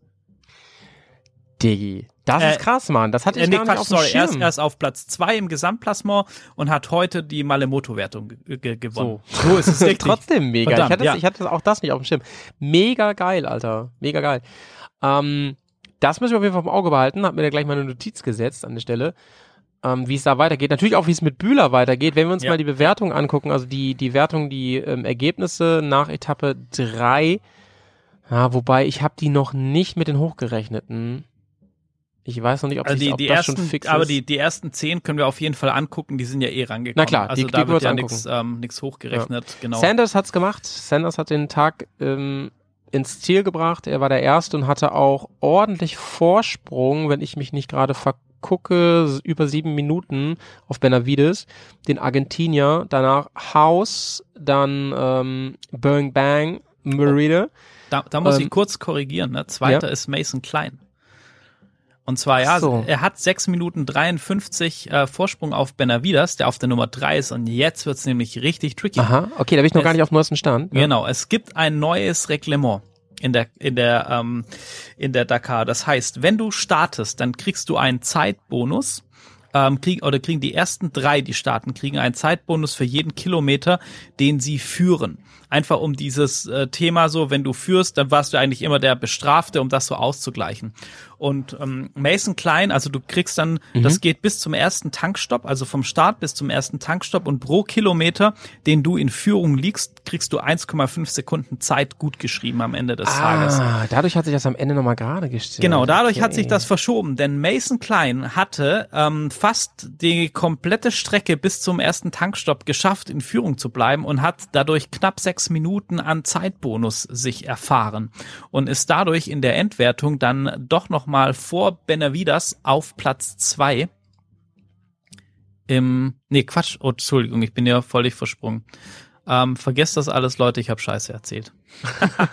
Diggi. Das Äh, ist krass, Mann. Das hatte ich Äh, nee, gar nicht Quatsch, sorry, er ist Schirm. erst auf Platz zwei im Gesamtklassement und hat heute die Malemoto-Wertung ge ge gewonnen. So. so ist es [LAUGHS] richtig. Trotzdem mega. Verdammt, ich, hatte, ja. ich hatte auch das nicht auf dem Schirm. Mega geil, Alter. Mega geil. Ähm, das müssen wir auf jeden Fall im Auge behalten. Hab mir da gleich mal eine Notiz gesetzt an der Stelle, ähm, wie es da weitergeht. Natürlich auch, wie es mit Bühler weitergeht. Wenn wir uns Ja. mal die Bewertung angucken, also die, die Wertung, die ähm, Ergebnisse nach Etappe drei. ja, wobei ich habe die noch nicht mit den hochgerechneten. Ich weiß noch nicht, ob, Also die, ob die das ersten, schon fix aber ist. die, die ersten zehn können wir auf jeden Fall angucken, die sind ja eh rangekommen. Na klar, also die- da die wird ja nichts ähm, nix hochgerechnet, genau. Sanders hat's gemacht. Sanders hat den Tag ähm, ins Ziel gebracht. Er war der Erste und hatte auch ordentlich Vorsprung, wenn ich mich nicht gerade vergucke, über sieben Minuten auf Benavides, den Argentinier. Danach House, dann ähm, Bang Bang, Merida. Da, da muss Ähm, ich kurz korrigieren. Ne? Zweiter ja. ist Mason Klein. Und zwar, ja, so. er hat 6 Minuten 53 äh, Vorsprung auf Benavides, der auf der Nummer 3 ist. Und jetzt wird's nämlich richtig tricky. Aha, okay, da bin ich noch Es- gar nicht auf dem neuesten Stand. Ja. Genau, es gibt ein neues Reglement in der in der ähm, in der Dakar. Das heißt, wenn du startest, dann kriegst du einen Zeitbonus. Ähm, krieg, oder kriegen die ersten drei, die starten, kriegen einen Zeitbonus für jeden Kilometer, den sie führen. Einfach um dieses äh, Thema so, wenn du führst, dann warst du eigentlich immer der Bestrafte, um das so auszugleichen. Und ähm, Mason Klein, also du kriegst dann, das geht bis zum ersten Tankstopp, also vom Start bis zum ersten Tankstopp und pro Kilometer, den du in Führung liegst, kriegst du 1,5 Sekunden Zeit gut geschrieben am Ende des Tages. Ah, dadurch hat sich das am Ende nochmal gerade gestellt. Genau, dadurch hat Okay. sich das verschoben, denn Mason Klein hatte ähm, fast die komplette Strecke bis zum ersten Tankstopp geschafft, in Führung zu bleiben und hat dadurch knapp sechs Minuten an Zeitbonus sich erfahren und ist dadurch in der Endwertung dann doch nochmal vor Benavidas auf Platz zwei im, nee, Quatsch, oh, Entschuldigung, ich bin ja völlig versprungen. Ähm, vergesst das alles, Leute, ich habe Scheiße erzählt. [LAUGHS]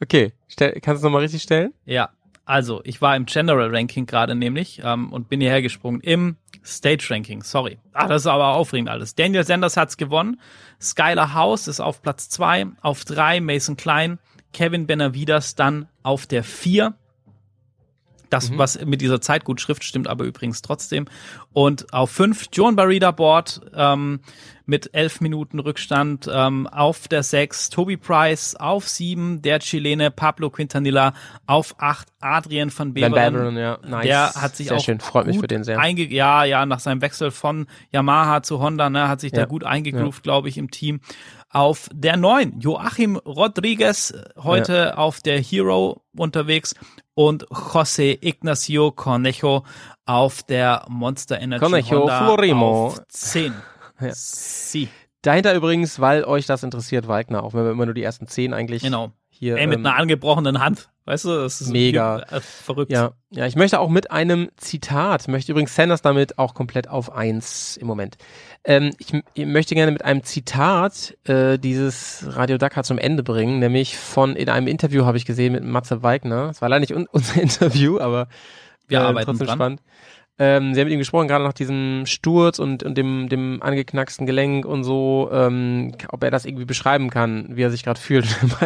okay, stell, kannst du nochmal richtig stellen? Ja, also ich war im General Ranking gerade nämlich ähm, und bin hierher gesprungen im Stage Ranking, sorry. Ah, das ist aber aufregend alles. Daniel Sanders hat's gewonnen. Skylar House ist auf Platz zwei, auf drei Mason Klein, Kevin Benavidas dann auf der vier das, mhm. was mit dieser Zeitgutschrift stimmt aber übrigens trotzdem. Und auf fünf John Barida Board ähm, mit elf Minuten Rückstand. Ähm, auf der sechs Toby Price, auf sieben der Chilene Pablo Quintanilla, auf acht Adrian van Beveren. Van Beveren ja. nice. Der hat sich sehr auch schön. Freut mich für den sehr. Einge ja, ja, nach seinem Wechsel von Yamaha zu Honda, ne, hat sich ja. da gut eingegroovt, ja. glaube ich, im Team. Auf der neun Joachim Rodriguez, heute ja. auf der Hero unterwegs und José Ignacio Cornejo auf der Monster Energy Cornejo Honda Florimo. auf 10. [LAUGHS] Ja. Sie. Dahinter übrigens, weil euch das interessiert, Wagner, auch wenn wir immer nur die ersten zehn eigentlich genau. Hier. Ey, mit ähm, einer angebrochenen Hand. Weißt du, das ist mega äh, verrückt. Ja, ja, ich möchte auch mit einem Zitat, möchte übrigens Sanders damit auch komplett auf eins im Moment. Ähm, ich, ich, möchte gerne mit einem Zitat äh, dieses Radio Dakar zum Ende bringen, nämlich von in einem Interview habe ich gesehen mit Matze Weigner. Es war leider nicht un [LAUGHS] unser Interview, aber wir äh, arbeiten trotzdem dran. spannend. Ähm, sie haben mit ihm gesprochen, gerade nach diesem Sturz und, und dem, dem angeknacksten Gelenk und so, ähm, ob er das irgendwie beschreiben kann, wie er sich gerade fühlt. [LAUGHS]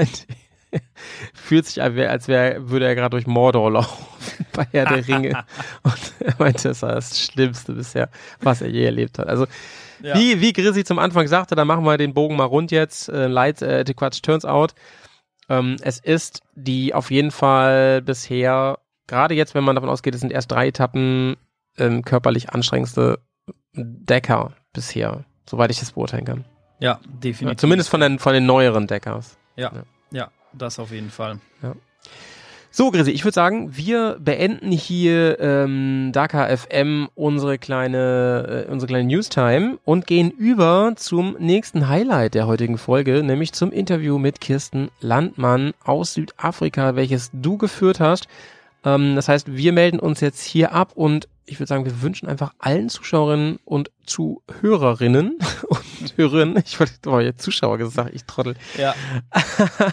[LAUGHS] Fühlt sich, als wäre, wär, würde er gerade durch Mordor laufen [LAUGHS] bei Herr der Ringe. [LAUGHS] und er meinte, das war das Schlimmste bisher, was er je erlebt hat. Also ja. wie, wie Grissi zum Anfang sagte, da machen wir den Bogen mal rund jetzt. Äh, Light, äh, the Quatsch turns out. Ähm, es ist die auf jeden Fall bisher, gerade jetzt, wenn man davon ausgeht, es sind erst drei Etappen, ähm, körperlich anstrengendste Decker bisher, soweit ich das beurteilen kann. Ja, definitiv. Ja, zumindest von den, von den neueren Deckers. Ja, ja, ja das auf jeden Fall. Ja. So, Grisi, ich würde sagen, wir beenden hier ähm, Dakar FM unsere kleine, äh, unsere kleine Newstime und gehen über zum nächsten Highlight der heutigen Folge, nämlich zum Interview mit Kirsten Landmann aus Südafrika, welches du geführt hast. Ähm, das heißt, wir melden uns jetzt hier ab und ich würde sagen, wir wünschen einfach allen Zuschauerinnen und Zuhörerinnen [LAUGHS] und Hörerinnen, ich wollte oh, jetzt Zuschauer gesagt, ich trottel. Ja.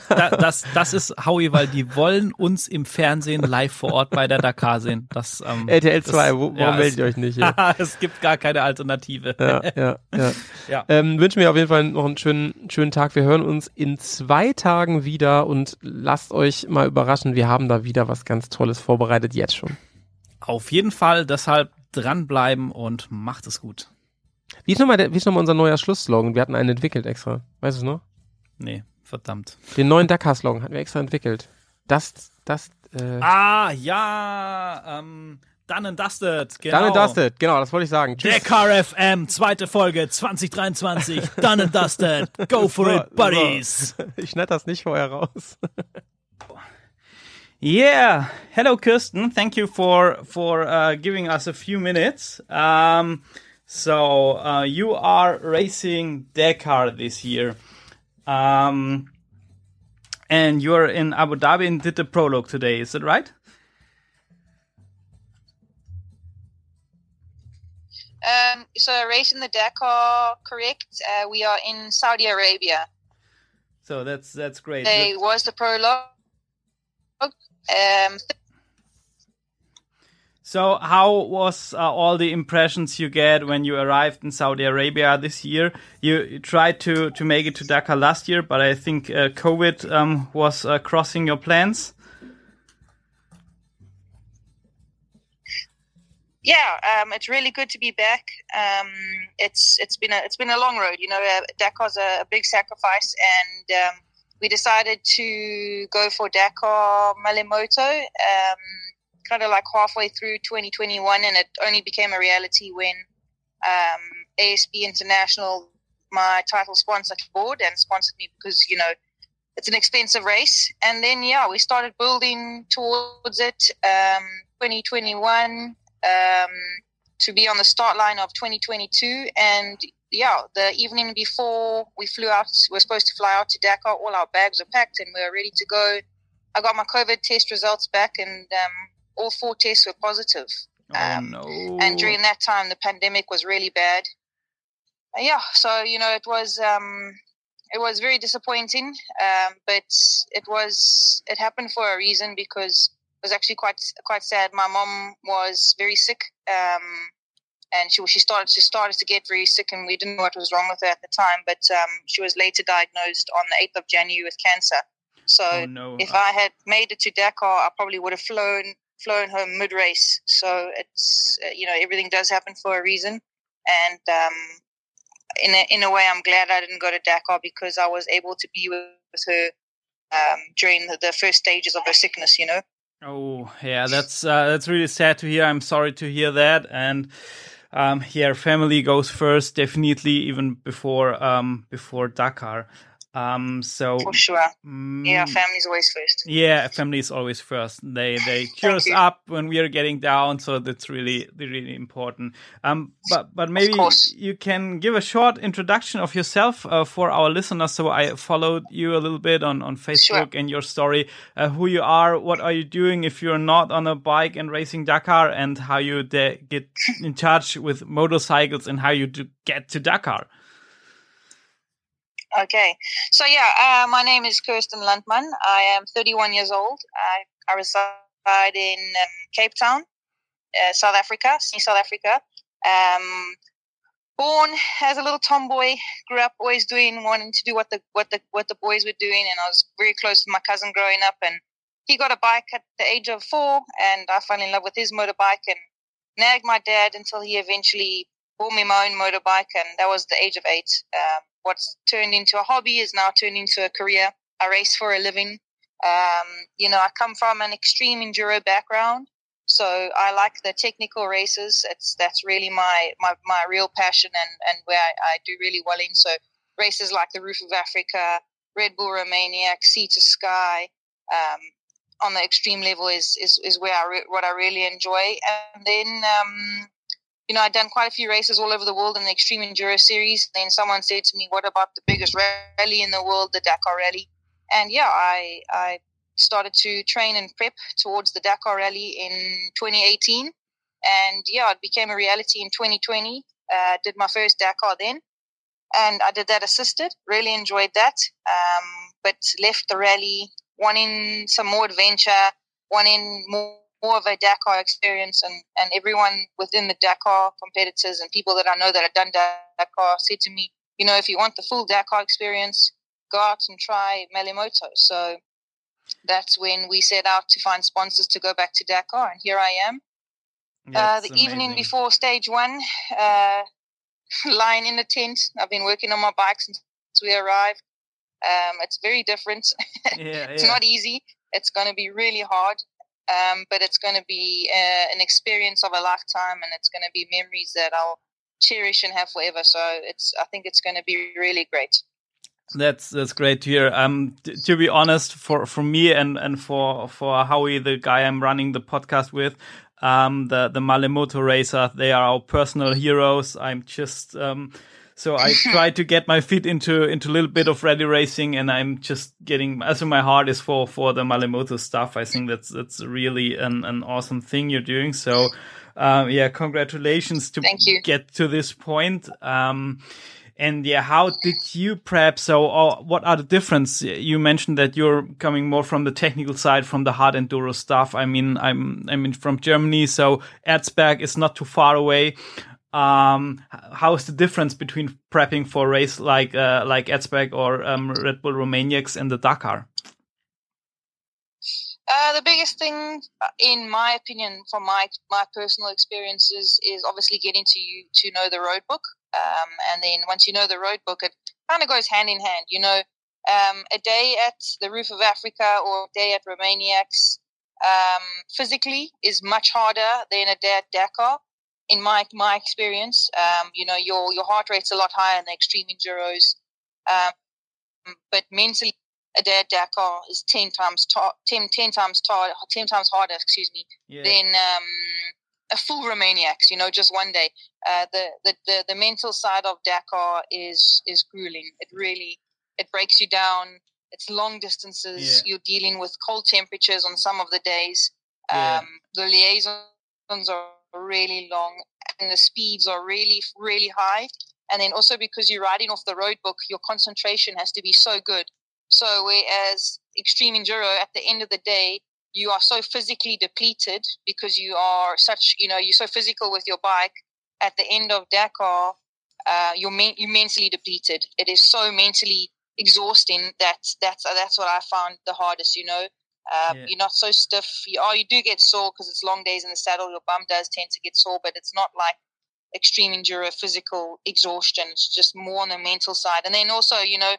da, das, das ist Howie, weil die wollen uns im Fernsehen live vor Ort bei der Dakar sehen. Das, ähm, RTL 2, wo, warum ja, meldet ihr euch nicht? Ja? [LAUGHS] es gibt gar keine Alternative. Ja, ja, ja. [LAUGHS] ja. Ähm, wünschen wir auf jeden Fall noch einen schönen, schönen Tag. Wir hören uns in zwei Tagen wieder und lasst euch mal überraschen. Wir haben da wieder was ganz Tolles vorbereitet, jetzt schon. Auf jeden Fall, deshalb dranbleiben und macht es gut. Wie ist nochmal, nochmal unser neuer Schlussslogan? Wir hatten einen entwickelt extra. Weißt du es noch? Nee, verdammt. Den neuen Dakar-Slogan hatten wir extra entwickelt. Das, das, äh Ah, ja, ähm, Done and Dusted, genau. Done and Dusted, genau, das wollte ich sagen. Tschüss. Dakar FM, zweite Folge 2023. Done and Dusted. Go [LAUGHS] for it, buddies. Ich schneide das nicht vorher raus. [LAUGHS] Yeah. Hello, Kirsten. Thank you for for uh, giving us a few minutes. Um, so uh, you are racing Dakar this year, um, and you're in Abu Dhabi and did the prologue today. Is that right? Um, so racing the Dakar, correct? Uh, we are in Saudi Arabia. So that's that's great. Today was the prologue um, so, how was uh, all the impressions you get when you arrived in Saudi Arabia this year? You, you tried to to make it to Dakar last year, but I think uh, COVID um, was uh, crossing your plans. Yeah, um, it's really good to be back. Um, it's it's been a it's been a long road. You know, uh, Dakar's a, a big sacrifice, and um, we decided to go for Dakar Malimoto, um, kind of like halfway through 2021, and it only became a reality when um, ASB International, my title sponsor, board and sponsored me because you know it's an expensive race. And then yeah, we started building towards it. Um, 2021 um, to be on the start line of 2022, and yeah, the evening before we flew out, we are supposed to fly out to Dakar. All our bags are packed and we are ready to go. I got my COVID test results back, and um, all four tests were positive. Oh Um, no! And during that time, the pandemic was really bad. Uh, yeah, so you know, it was um, it was very disappointing, um, but it was it happened for a reason because it was actually quite quite sad. My mom was very sick, um, and she she started she started to get very sick, and we didn't know what was wrong with her at the time. But um, she was later diagnosed on the eighth of January with cancer. So oh no! if I had made it to Dakar, I probably would have flown flown home mid race. So it's uh, you know everything does happen for a reason, and um, in a, in a way, I'm glad I didn't go to Dakar because I was able to be with her um, during the, the first stages of her sickness. You know. Oh yeah, that's uh, that's really sad to hear. I'm sorry to hear that, and um, yeah, family goes first, definitely, even before um, before Dakar. Um, so For sure. mm, Yeah, family's always first. yeah, family is always first. They they cheer us you. up when we are getting down, so that's really really important. Um, but but maybe you can give a short introduction of yourself uh, for our listeners. So I followed you a little bit on on Facebook and your story, uh, who you are, what are you doing if you're not on a bike and racing Dakar, and how you get in [LAUGHS] touch with motorcycles and how you do get to Dakar. Okay. So yeah, uh, my name is Kirsten Landman. I am 31 years old. I, I reside in um, Cape Town, uh, South Africa, Sydney, South Africa. Um, born as a little tomboy, grew up always doing wanting to do what the what the what the boys were doing, and I was very close to my cousin growing up. And he got a bike at the age of four, and I fell in love with his motorbike and nagged my dad until he eventually bought me my own motorbike, and that was the age of eight. Um, what's turned into a hobby is now turned into a career. I race for a living. Um, you know, I come from an extreme enduro background, so I like the technical races. It's that's really my my, my real passion and and where I, I do really well in. So races like the Roof of Africa, Red Bull Romaniac, Sea to Sky. Um, on the extreme level is is, is where I re- what I really enjoy, and then um, you know, I'd done quite a few races all over the world in the Extreme Enduro Series. Then someone said to me, "What about the biggest rally in the world, the Dakar Rally?" And yeah, I I started to train and prep towards the Dakar Rally in 2018, and yeah, it became a reality in 2020. Uh, did my first Dakar then, and I did that assisted. Really enjoyed that, um, but left the rally wanting some more adventure, wanting more more of a Dakar experience, and, and everyone within the Dakar competitors and people that I know that have done Dakar said to me, you know, if you want the full Dakar experience, go out and try Melimoto. So that's when we set out to find sponsors to go back to Dakar, and here I am. uh, That's the evening before stage one, uh, [LAUGHS] lying in the tent. I've been working on my bike since we arrived. Um, it's very different. [LAUGHS] Yeah, it's yeah. not easy. It's going to be really hard, um, but it's going to be uh, an experience of a lifetime, and it's going to be memories that I'll cherish and have forever. So it's, I think it's going to be really great. That's that's great to hear. Um, to be honest, for for me and and for for Howie, the guy I'm running the podcast with, um, the the Malemoto racer, they are our personal heroes. I'm just um, so I [LAUGHS] try to get my feet into into a little bit of rally racing, and I'm just getting. Also, my heart is for for the Malemoto stuff. I think that's that's really an an awesome thing you're doing. So, um, yeah, congratulations to get to this point. Um, and yeah, how did you prep? So, or what are the difference? You mentioned that you're coming more from the technical side, from the hard enduro stuff. I mean, I'm I mean from Germany, so Erzberg is not too far away. Um, how is the difference between prepping for a race like uh, like Erzberg or um, Red Bull Romaniacs and the Dakar? Uh, the biggest thing, uh, in my opinion, from my my personal experiences, is obviously getting to you to know the road book, um, and then once you know the road book, it kind of goes hand in hand. You know, um, a day at the Roof of Africa or a day at Romaniacs um, physically is much harder than a day at Dakar. In my my experience, um, you know, your your heart rate's a lot higher in the extreme enduros, um, but mentally a day at Dakar is ten times ta- 10, 10 times ten times harder, excuse me, Yeah. than um, a full Romaniacs. You know, just one day. Uh, the, the the the mental side of Dakar is is grueling. It really it breaks you down. it's long distances. Yeah. You're dealing with cold temperatures on some of the days. Yeah. Um, the liaisons are really long, and the speeds are really, really high. And then also because you're riding off the road book, your concentration has to be so good. So whereas extreme enduro, at the end of the day, you are so physically depleted because you are such, you know, you're so physical with your bike. At the end of Dakar, uh, you're men- you're mentally depleted. It is so mentally exhausting that that's that's what I found the hardest. You know, uh, Yeah. you're not so stiff. You, oh, you do get sore because it's long days in the saddle. Your bum does tend to get sore, but it's not like extreme enduro physical exhaustion. It's just more on the mental side. And then also, you know,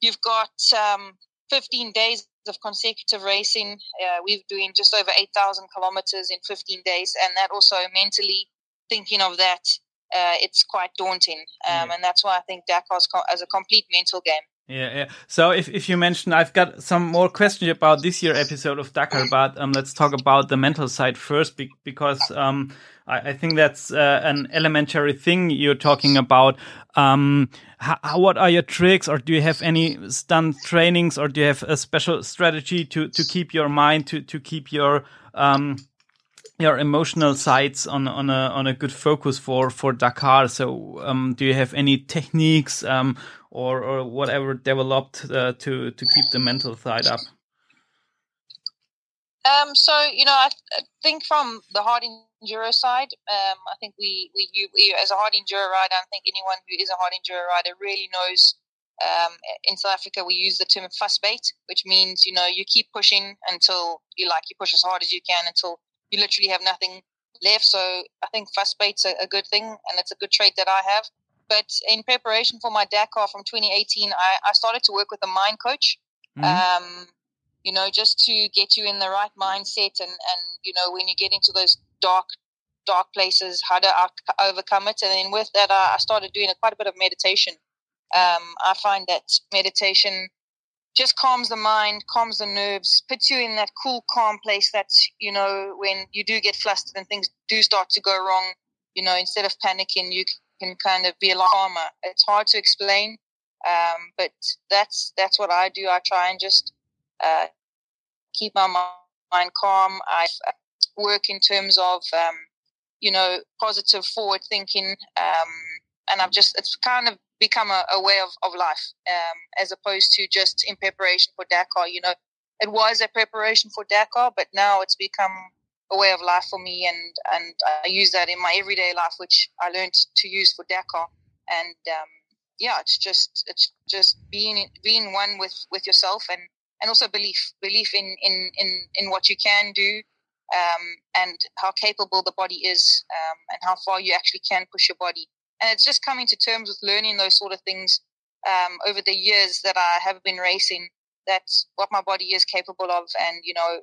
you've got um, 15 days of consecutive racing. Uh, we're doing just over 8,000 kilometers in 15 days, and that also mentally thinking of that, uh, it's quite daunting. Um, Yeah. And that's why I think Dakar's co- as a complete mental game. Yeah, yeah. So if, if you mentioned, I've got some more questions about this year episode of Dakar, but um, let's talk about the mental side first, be- because um, I, I think that's uh, an elementary thing you're talking about. Um, how, what are your tricks, or do you have any stunt trainings, or do you have a special strategy to to keep your mind to to keep your um, your emotional sides on on a on a good focus for for Dakar. So, um, do you have any techniques um, or or whatever developed uh, to to keep the mental side up? Um, so you know, I, I think from the hard enduro side, um, I think we, we, you, we as a hard enduro rider, I think anyone who is a hard enduro rider really knows. Um, in South Africa, we use the term fuss bait, which means you know you keep pushing until you like you push as hard as you can until you literally have nothing left. So I think fuss bait's a, a good thing, and it's a good trait that I have. But in preparation for my Dakar from 2018, I, I started to work with a mind coach Mhm. um, you know, just to get you in the right mindset and, and, you know, when you get into those dark, dark places, how to out- overcome it. And then with that, I, I started doing a, quite a bit of meditation. Um, I find that meditation just calms the mind, calms the nerves, puts you in that cool, calm place that, you know, when you do get flustered and things do start to go wrong, you know, instead of panicking, you can kind of be a lot calmer. It's hard to explain, um, but that's that's what I do. I try and just uh, keep my mind calm. I work in terms of um, you know positive forward thinking, um, and I've just it's kind of become a, a way of, of life um, as opposed to just in preparation for Dakar. You know, it was a preparation for Dakar, but now it's become a way of life for me, and and I use that in my everyday life, which I learned to use for Dakar, and um, yeah, it's just it's just being being one with with yourself and and also belief belief in in in, in what you can do um, and how capable the body is um, and how far you actually can push your body and it's just coming to terms with learning those sort of things um, over the years that I have been racing That's what my body is capable of. And you know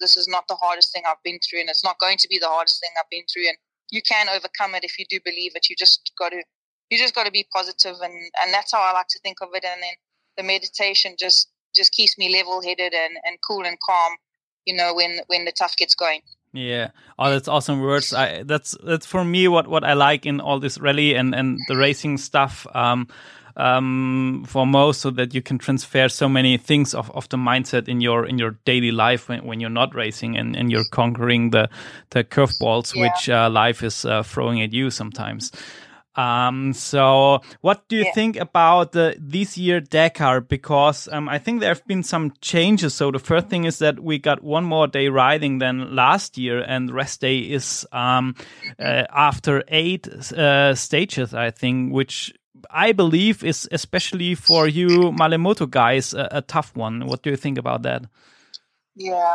this is not the hardest thing I've been through and it's not going to be the hardest thing I've been through. And you can overcome it if you do believe it. You just got to you just got to be positive and and that's how I like to think of it. And then the meditation just just keeps me level headed and, and cool and calm, you know, when when the tough gets going. Yeah. Oh, that's awesome words. I, that's that's for me what what I like in all this rally and and the racing stuff. Um, um, for most, so that you can transfer so many things of, of the mindset in your in your daily life when, when you're not racing and, and you're conquering the the curveballs Yeah. which uh, life is uh, throwing at you sometimes. Um, so what do you Yeah. think about the this year Dakar? Because um, I think there have been some changes. So the first thing is that we got one more day riding than last year, and rest day is um, uh, after eight uh, stages, I think, which I believe is especially for you Malemoto guys a, a tough one. What do you think about that? Yeah,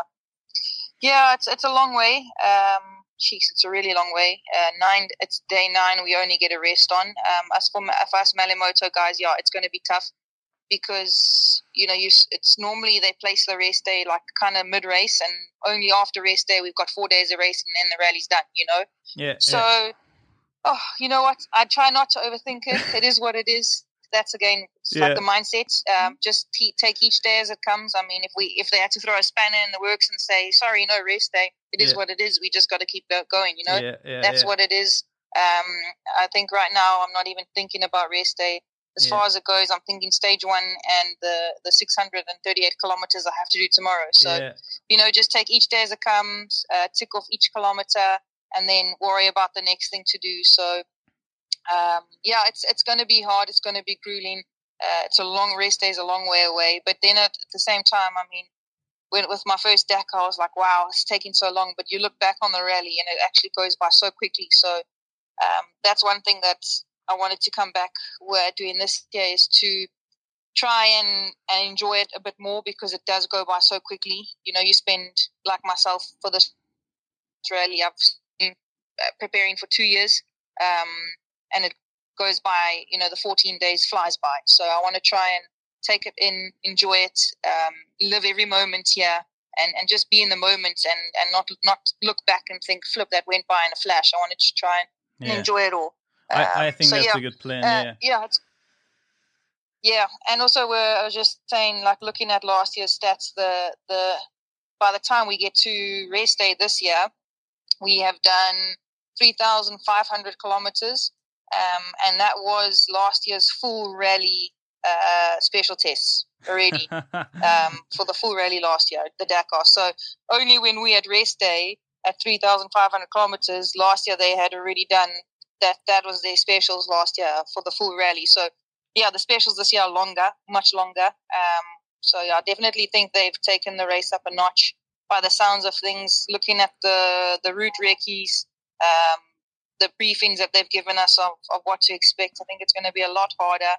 yeah, it's it's a long way. Um, jeez, it's a really long way. Uh, nine, it's day nine. We only get a rest on. Um, as for for us Malimoto guys, yeah, it's going to be tough because you know you it's normally they place the rest day like kind of mid race, and only after rest day we've got four days of race, and then the rally's done. You know. Yeah. So, oh, you know what? I try not to overthink it. It is what it is. That's again, Yeah. like the mindset. Um, just t- take each day as it comes. I mean, if we if they had to throw a spanner in the works and say, "Sorry, no rest day," it is Yeah. what it is. We just got to keep go- going. You know, yeah, that's what it is. Um, I think right now I'm not even thinking about rest day. as far as it goes. I'm thinking stage one and the the 638 kilometers I have to do tomorrow. So you know, just take each day as it comes, uh, tick off each kilometer, and then worry about the next thing to do. So, um, yeah, it's it's going to be hard. It's going to be grueling. Uh, it's a long rest day, is a long way away. But then at, the same time, I mean, when with my first Dakar, I was like, wow, it's taking so long. But you look back on the rally, and it actually goes by so quickly. So um, that's one thing that I wanted to come back where doing this year is to try and, and enjoy it a bit more because it does go by so quickly. You know, you spend like myself for this rally, I've been uh, preparing for two years, um, and it goes by. You know, the 14 days flies by. So I want to try and take it in, enjoy it, um, live every moment here. And, and just be in the moment and, and not not look back and think flip that went by in a flash. I wanted to try and yeah. enjoy it all. I, I Um, think so that's yeah, a good plan. uh, yeah. it's, yeah, and also we're I was just saying, like looking at last year's stats, the the by the time we get to race day this year, we have done three thousand five hundred kilometers, um, and that was last year's full rally uh, special tests already [LAUGHS] um, for the full rally last year, the Dakar. So only when we had race day at 3,500 kilometers last year, they had already done that. That was their specials last year for the full rally. So yeah, the specials this year are longer, much longer. Um, so yeah, I definitely think they've taken the race up a notch by the sounds of things. Looking at the the route recce's, um, the briefings that they've given us of, of what to expect, I think it's going to be a lot harder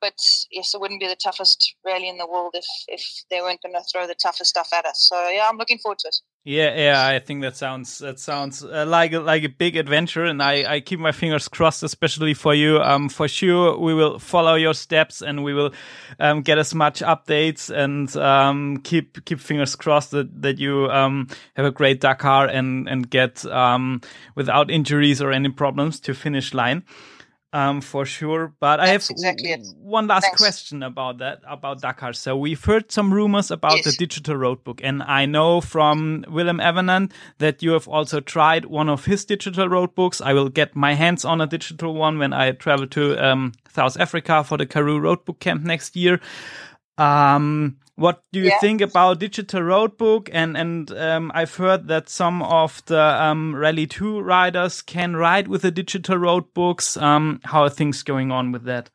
but yes, it wouldn't be the toughest rally in the world if if they weren't going to throw the toughest stuff at us. So yeah, I'm looking forward to it. Yeah, yeah, I think that sounds that sounds uh, like a, like a big adventure, and I, I keep my fingers crossed, especially for you. Um, for sure, we will follow your steps, and we will um, get as much updates, and um, keep keep fingers crossed that that you um have a great Dakar and and get um without injuries or any problems to finish line. Um, for sure, but I have exactly one last Thanks. question about that about Dakar. So we've heard some rumors about Yes. the digital roadbook, and I know from Willem Evanant that you have also tried one of his digital roadbooks. I will get my hands on a digital one when I travel to um, South Africa for the Karoo Roadbook Camp next year. Um, what do you Yeah. think about digital roadbook? And and um, I've heard that some of the um, Rally Two riders can ride with the digital roadbooks. Um, how are things going on with that?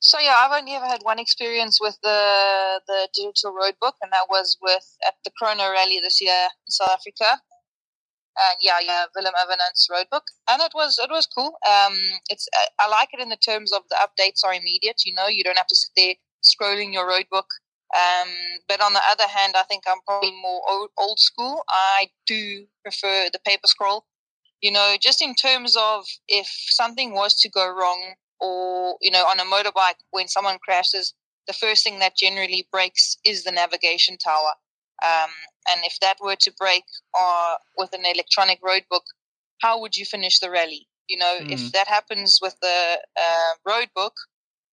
So yeah, I've only ever had one experience with the the digital roadbook, and that was with at the Chrono Rally this year in South Africa. And yeah, yeah, Willem Evanant's road book, and it was it was cool. Um, it's I- I like it in the terms of the updates are immediate. You know, you don't have to sit there scrolling your road book. Um, but on the other hand, I think I'm probably more old, old school. I do prefer the paper scroll. You know, just in terms of if something was to go wrong, or you know, on a motorbike when someone crashes, the first thing that generally breaks is the navigation tower. Um, and if that were to break uh, with an electronic road book, how would you finish the rally? You know, Mm. if that happens with the uh, road book,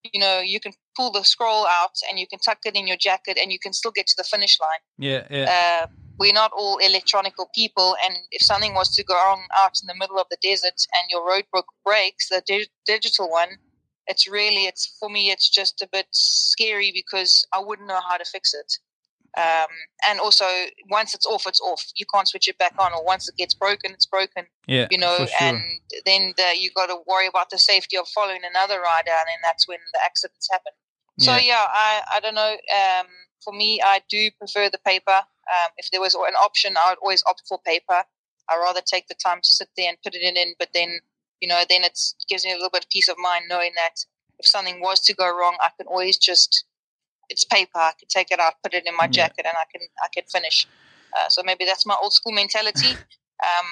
you know, you can pull the scroll out and you can tuck it in your jacket and you can still get to the finish line. Yeah, yeah, Uh, we're not all electronical people, and if something was to go wrong out in the middle of the desert and your road book breaks, the di- digital one, it's really, it's for me, it's just a bit scary because I wouldn't know how to fix it. Um, and also, once it's off, it's off. You can't switch it back on, or once it gets broken, it's broken yeah. you know, sure. and then the, you got to worry about the safety of following another rider, and then that's when the accidents happen. So Yeah. yeah, I I don't know. Um, for me, I do prefer the paper. Um, if there was an option, I would always opt for paper. I rather take the time to sit there and put it in, but then you know, then it gives me a little bit of peace of mind knowing that if something was to go wrong, I can always just it's paper. I can take it out, put it in my jacket, and I can I can finish. Uh, so maybe that's my old school mentality. [LAUGHS] Um,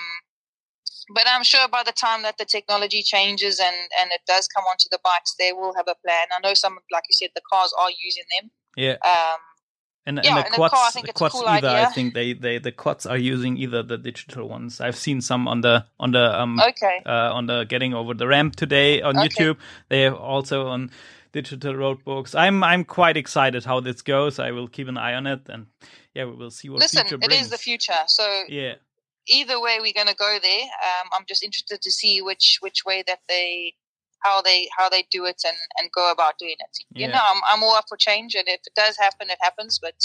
but I'm sure by the time that the technology changes and, and it does come onto the bikes, they will have a plan. I know some, like you said, the cars are using them. yeah. Um, And, Yeah, and the the quads, car, I think the quads cool either. I think they, they the quads are using either the digital ones. I've seen some on the on the um okay. uh, on the getting over the ramp today on Okay. YouTube. They have also on digital road books. I'm I'm quite excited how this goes. I will keep an eye on it, and yeah, we will see what Listen, future it brings. is the future. So Yeah, either way, we're going to go there. Um, I'm just interested to see which which way that they how they how they do it and and go about doing it. Yeah. You know, I'm I'm all up for change, and if it does happen, it happens. But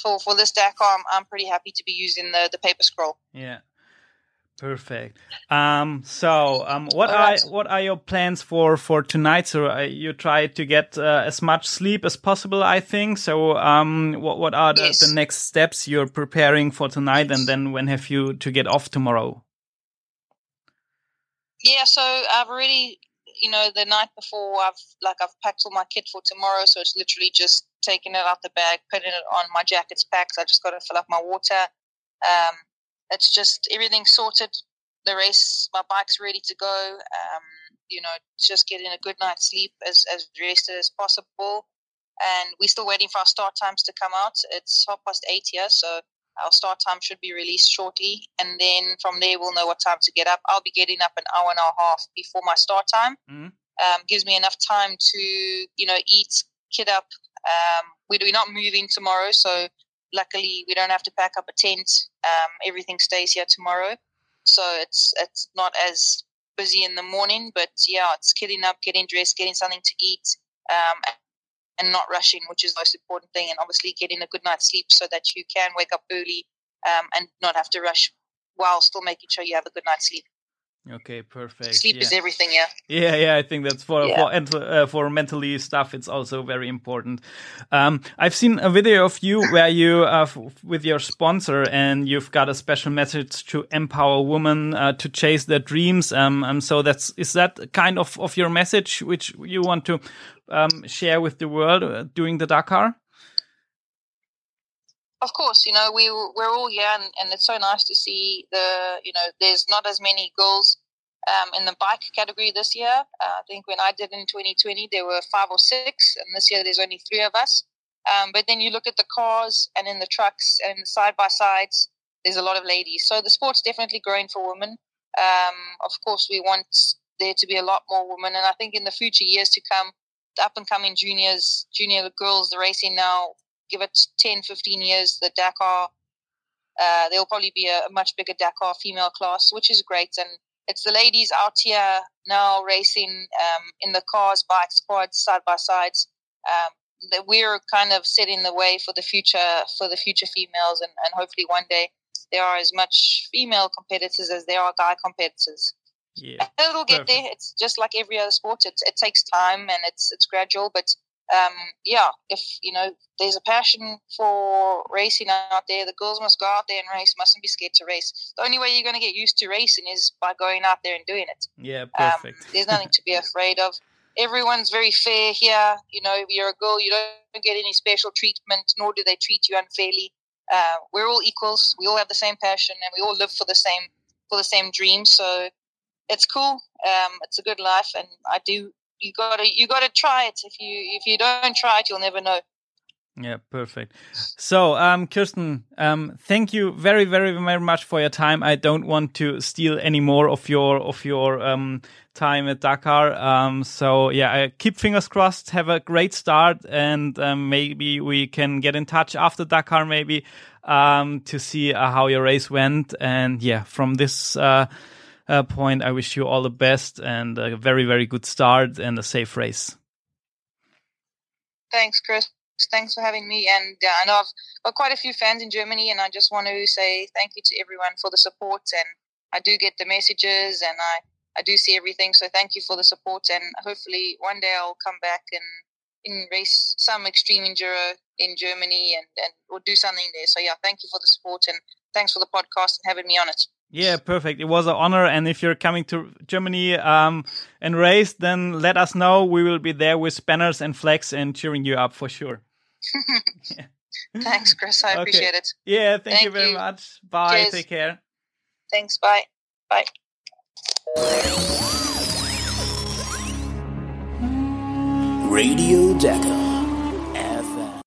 for for this Dakar, I'm, I'm pretty happy to be using the the paper scroll. Yeah. Perfect. Um, so, um, what are what are your plans for for tonight? So, uh, you try to get uh, as much sleep as possible, I think. So, um, what what are the, Yes. the next steps you're preparing for tonight, and then when have you to get off tomorrow? Yeah, so I've already, you know, the night before, I've like I've packed all my kit for tomorrow, so it's literally just taking it out the bag, putting it on. My jacket's packed. I just got to fill up my water. Um, it's just everything sorted. The race, my bike's ready to go. Um, you know, just getting a good night's sleep as as rested as possible. And we're still waiting for our start times to come out. It's half past eight here, so our start time should be released shortly, and then from there we'll know what time to get up. I'll be getting up an hour and a half before my start time. Mhm. Um, gives me enough time to you know eat, kit up. Um, we're not moving tomorrow, so luckily we don't have to pack up a tent. Um, everything stays here tomorrow, so it's it's not as busy in the morning. But yeah, it's getting up, getting dressed, getting something to eat. Um, and not rushing, which is the most important thing, and obviously getting a good night's sleep so that you can wake up early um, and not have to rush while still making sure you have a good night's sleep. Okay, perfect. Sleep yeah. is everything, yeah. Yeah, yeah, I think that's for Yeah. for and uh, for mentally stuff. It's also very important. Um, I've seen a video of you where you uh, f- with your sponsor, and you've got a special message to empower women uh, to chase their dreams. Um, um, so that's is that kind of of your message which you want to um, share with the world uh, during the Dakar? Of course, you know we we're all here, and, and it's so nice to see the you know there's not as many girls um, in the bike category this year. Uh, I think when I did in 2020 there were five or six, and this year there's only three of us. Um, but then you look at the cars and in the trucks and the side by sides, there's a lot of ladies. So the sport's definitely growing for women. Um, of course, we want there to be a lot more women, and I think in the future years to come, the up and coming juniors, junior girls, the racing now, give it 10, 15 years, the Dakar, uh, there'll probably be a, a much bigger Dakar female class, which is great. And it's the ladies out here now racing um, in the cars, bikes, quads, side by sides. Um, that we're kind of setting the way for the future for the future females, and, and hopefully one day there are as much female competitors as there are guy competitors. Yeah, It'll get Perfect. there. It's just like every other sport. It, it takes time and it's it's gradual. But um, yeah, if you know there's a passion for racing out there, the girls must go out there and race. Mustn't be scared to race. The only way you're going to get used to racing is by going out there and doing it. yeah, Um, perfect. there's [LAUGHS] nothing to be afraid of. Everyone's very fair here. You know, if you're a girl, you don't get any special treatment, nor do they treat you unfairly. Uh, we're all equals. We all have the same passion, and we all live for the same for the same dream. So it's cool. Um, it's a good life, and I do. You gotta you gotta try it. If you if you don't try it, you'll never know. Yeah, perfect. So, um, Kirsten, um, thank you very, very, very much for your time. I don't want to steal any more of your of your um, time at Dakar. Um, so, yeah, I keep fingers crossed. Have a great start, and um, maybe we can get in touch after Dakar, maybe um, to see uh, how your race went. And yeah, from this uh, uh, point, I wish you all the best and a very, very good start and a safe race. Thanks, Chris. Thanks for having me. And uh, I know I've got quite a few fans in Germany, and I just want to say thank you to everyone for the support. And I do get the messages, and I, I do see everything. So thank you for the support. And hopefully one day I'll come back and in race some extreme enduro in Germany and, and or do something there. So yeah, thank you for the support and thanks for the podcast and having me on it. Yeah, perfect. It was an honor. And if you're coming to Germany um, and race, then let us know. We will be there with banners and flags and cheering you up for sure. [LAUGHS] Thanks, Chris. I [LAUGHS] Okay. appreciate it. Yeah, thank, you very you. much. Bye. Cheers. Take care. Thanks. Bye. Bye. Radio Dakar.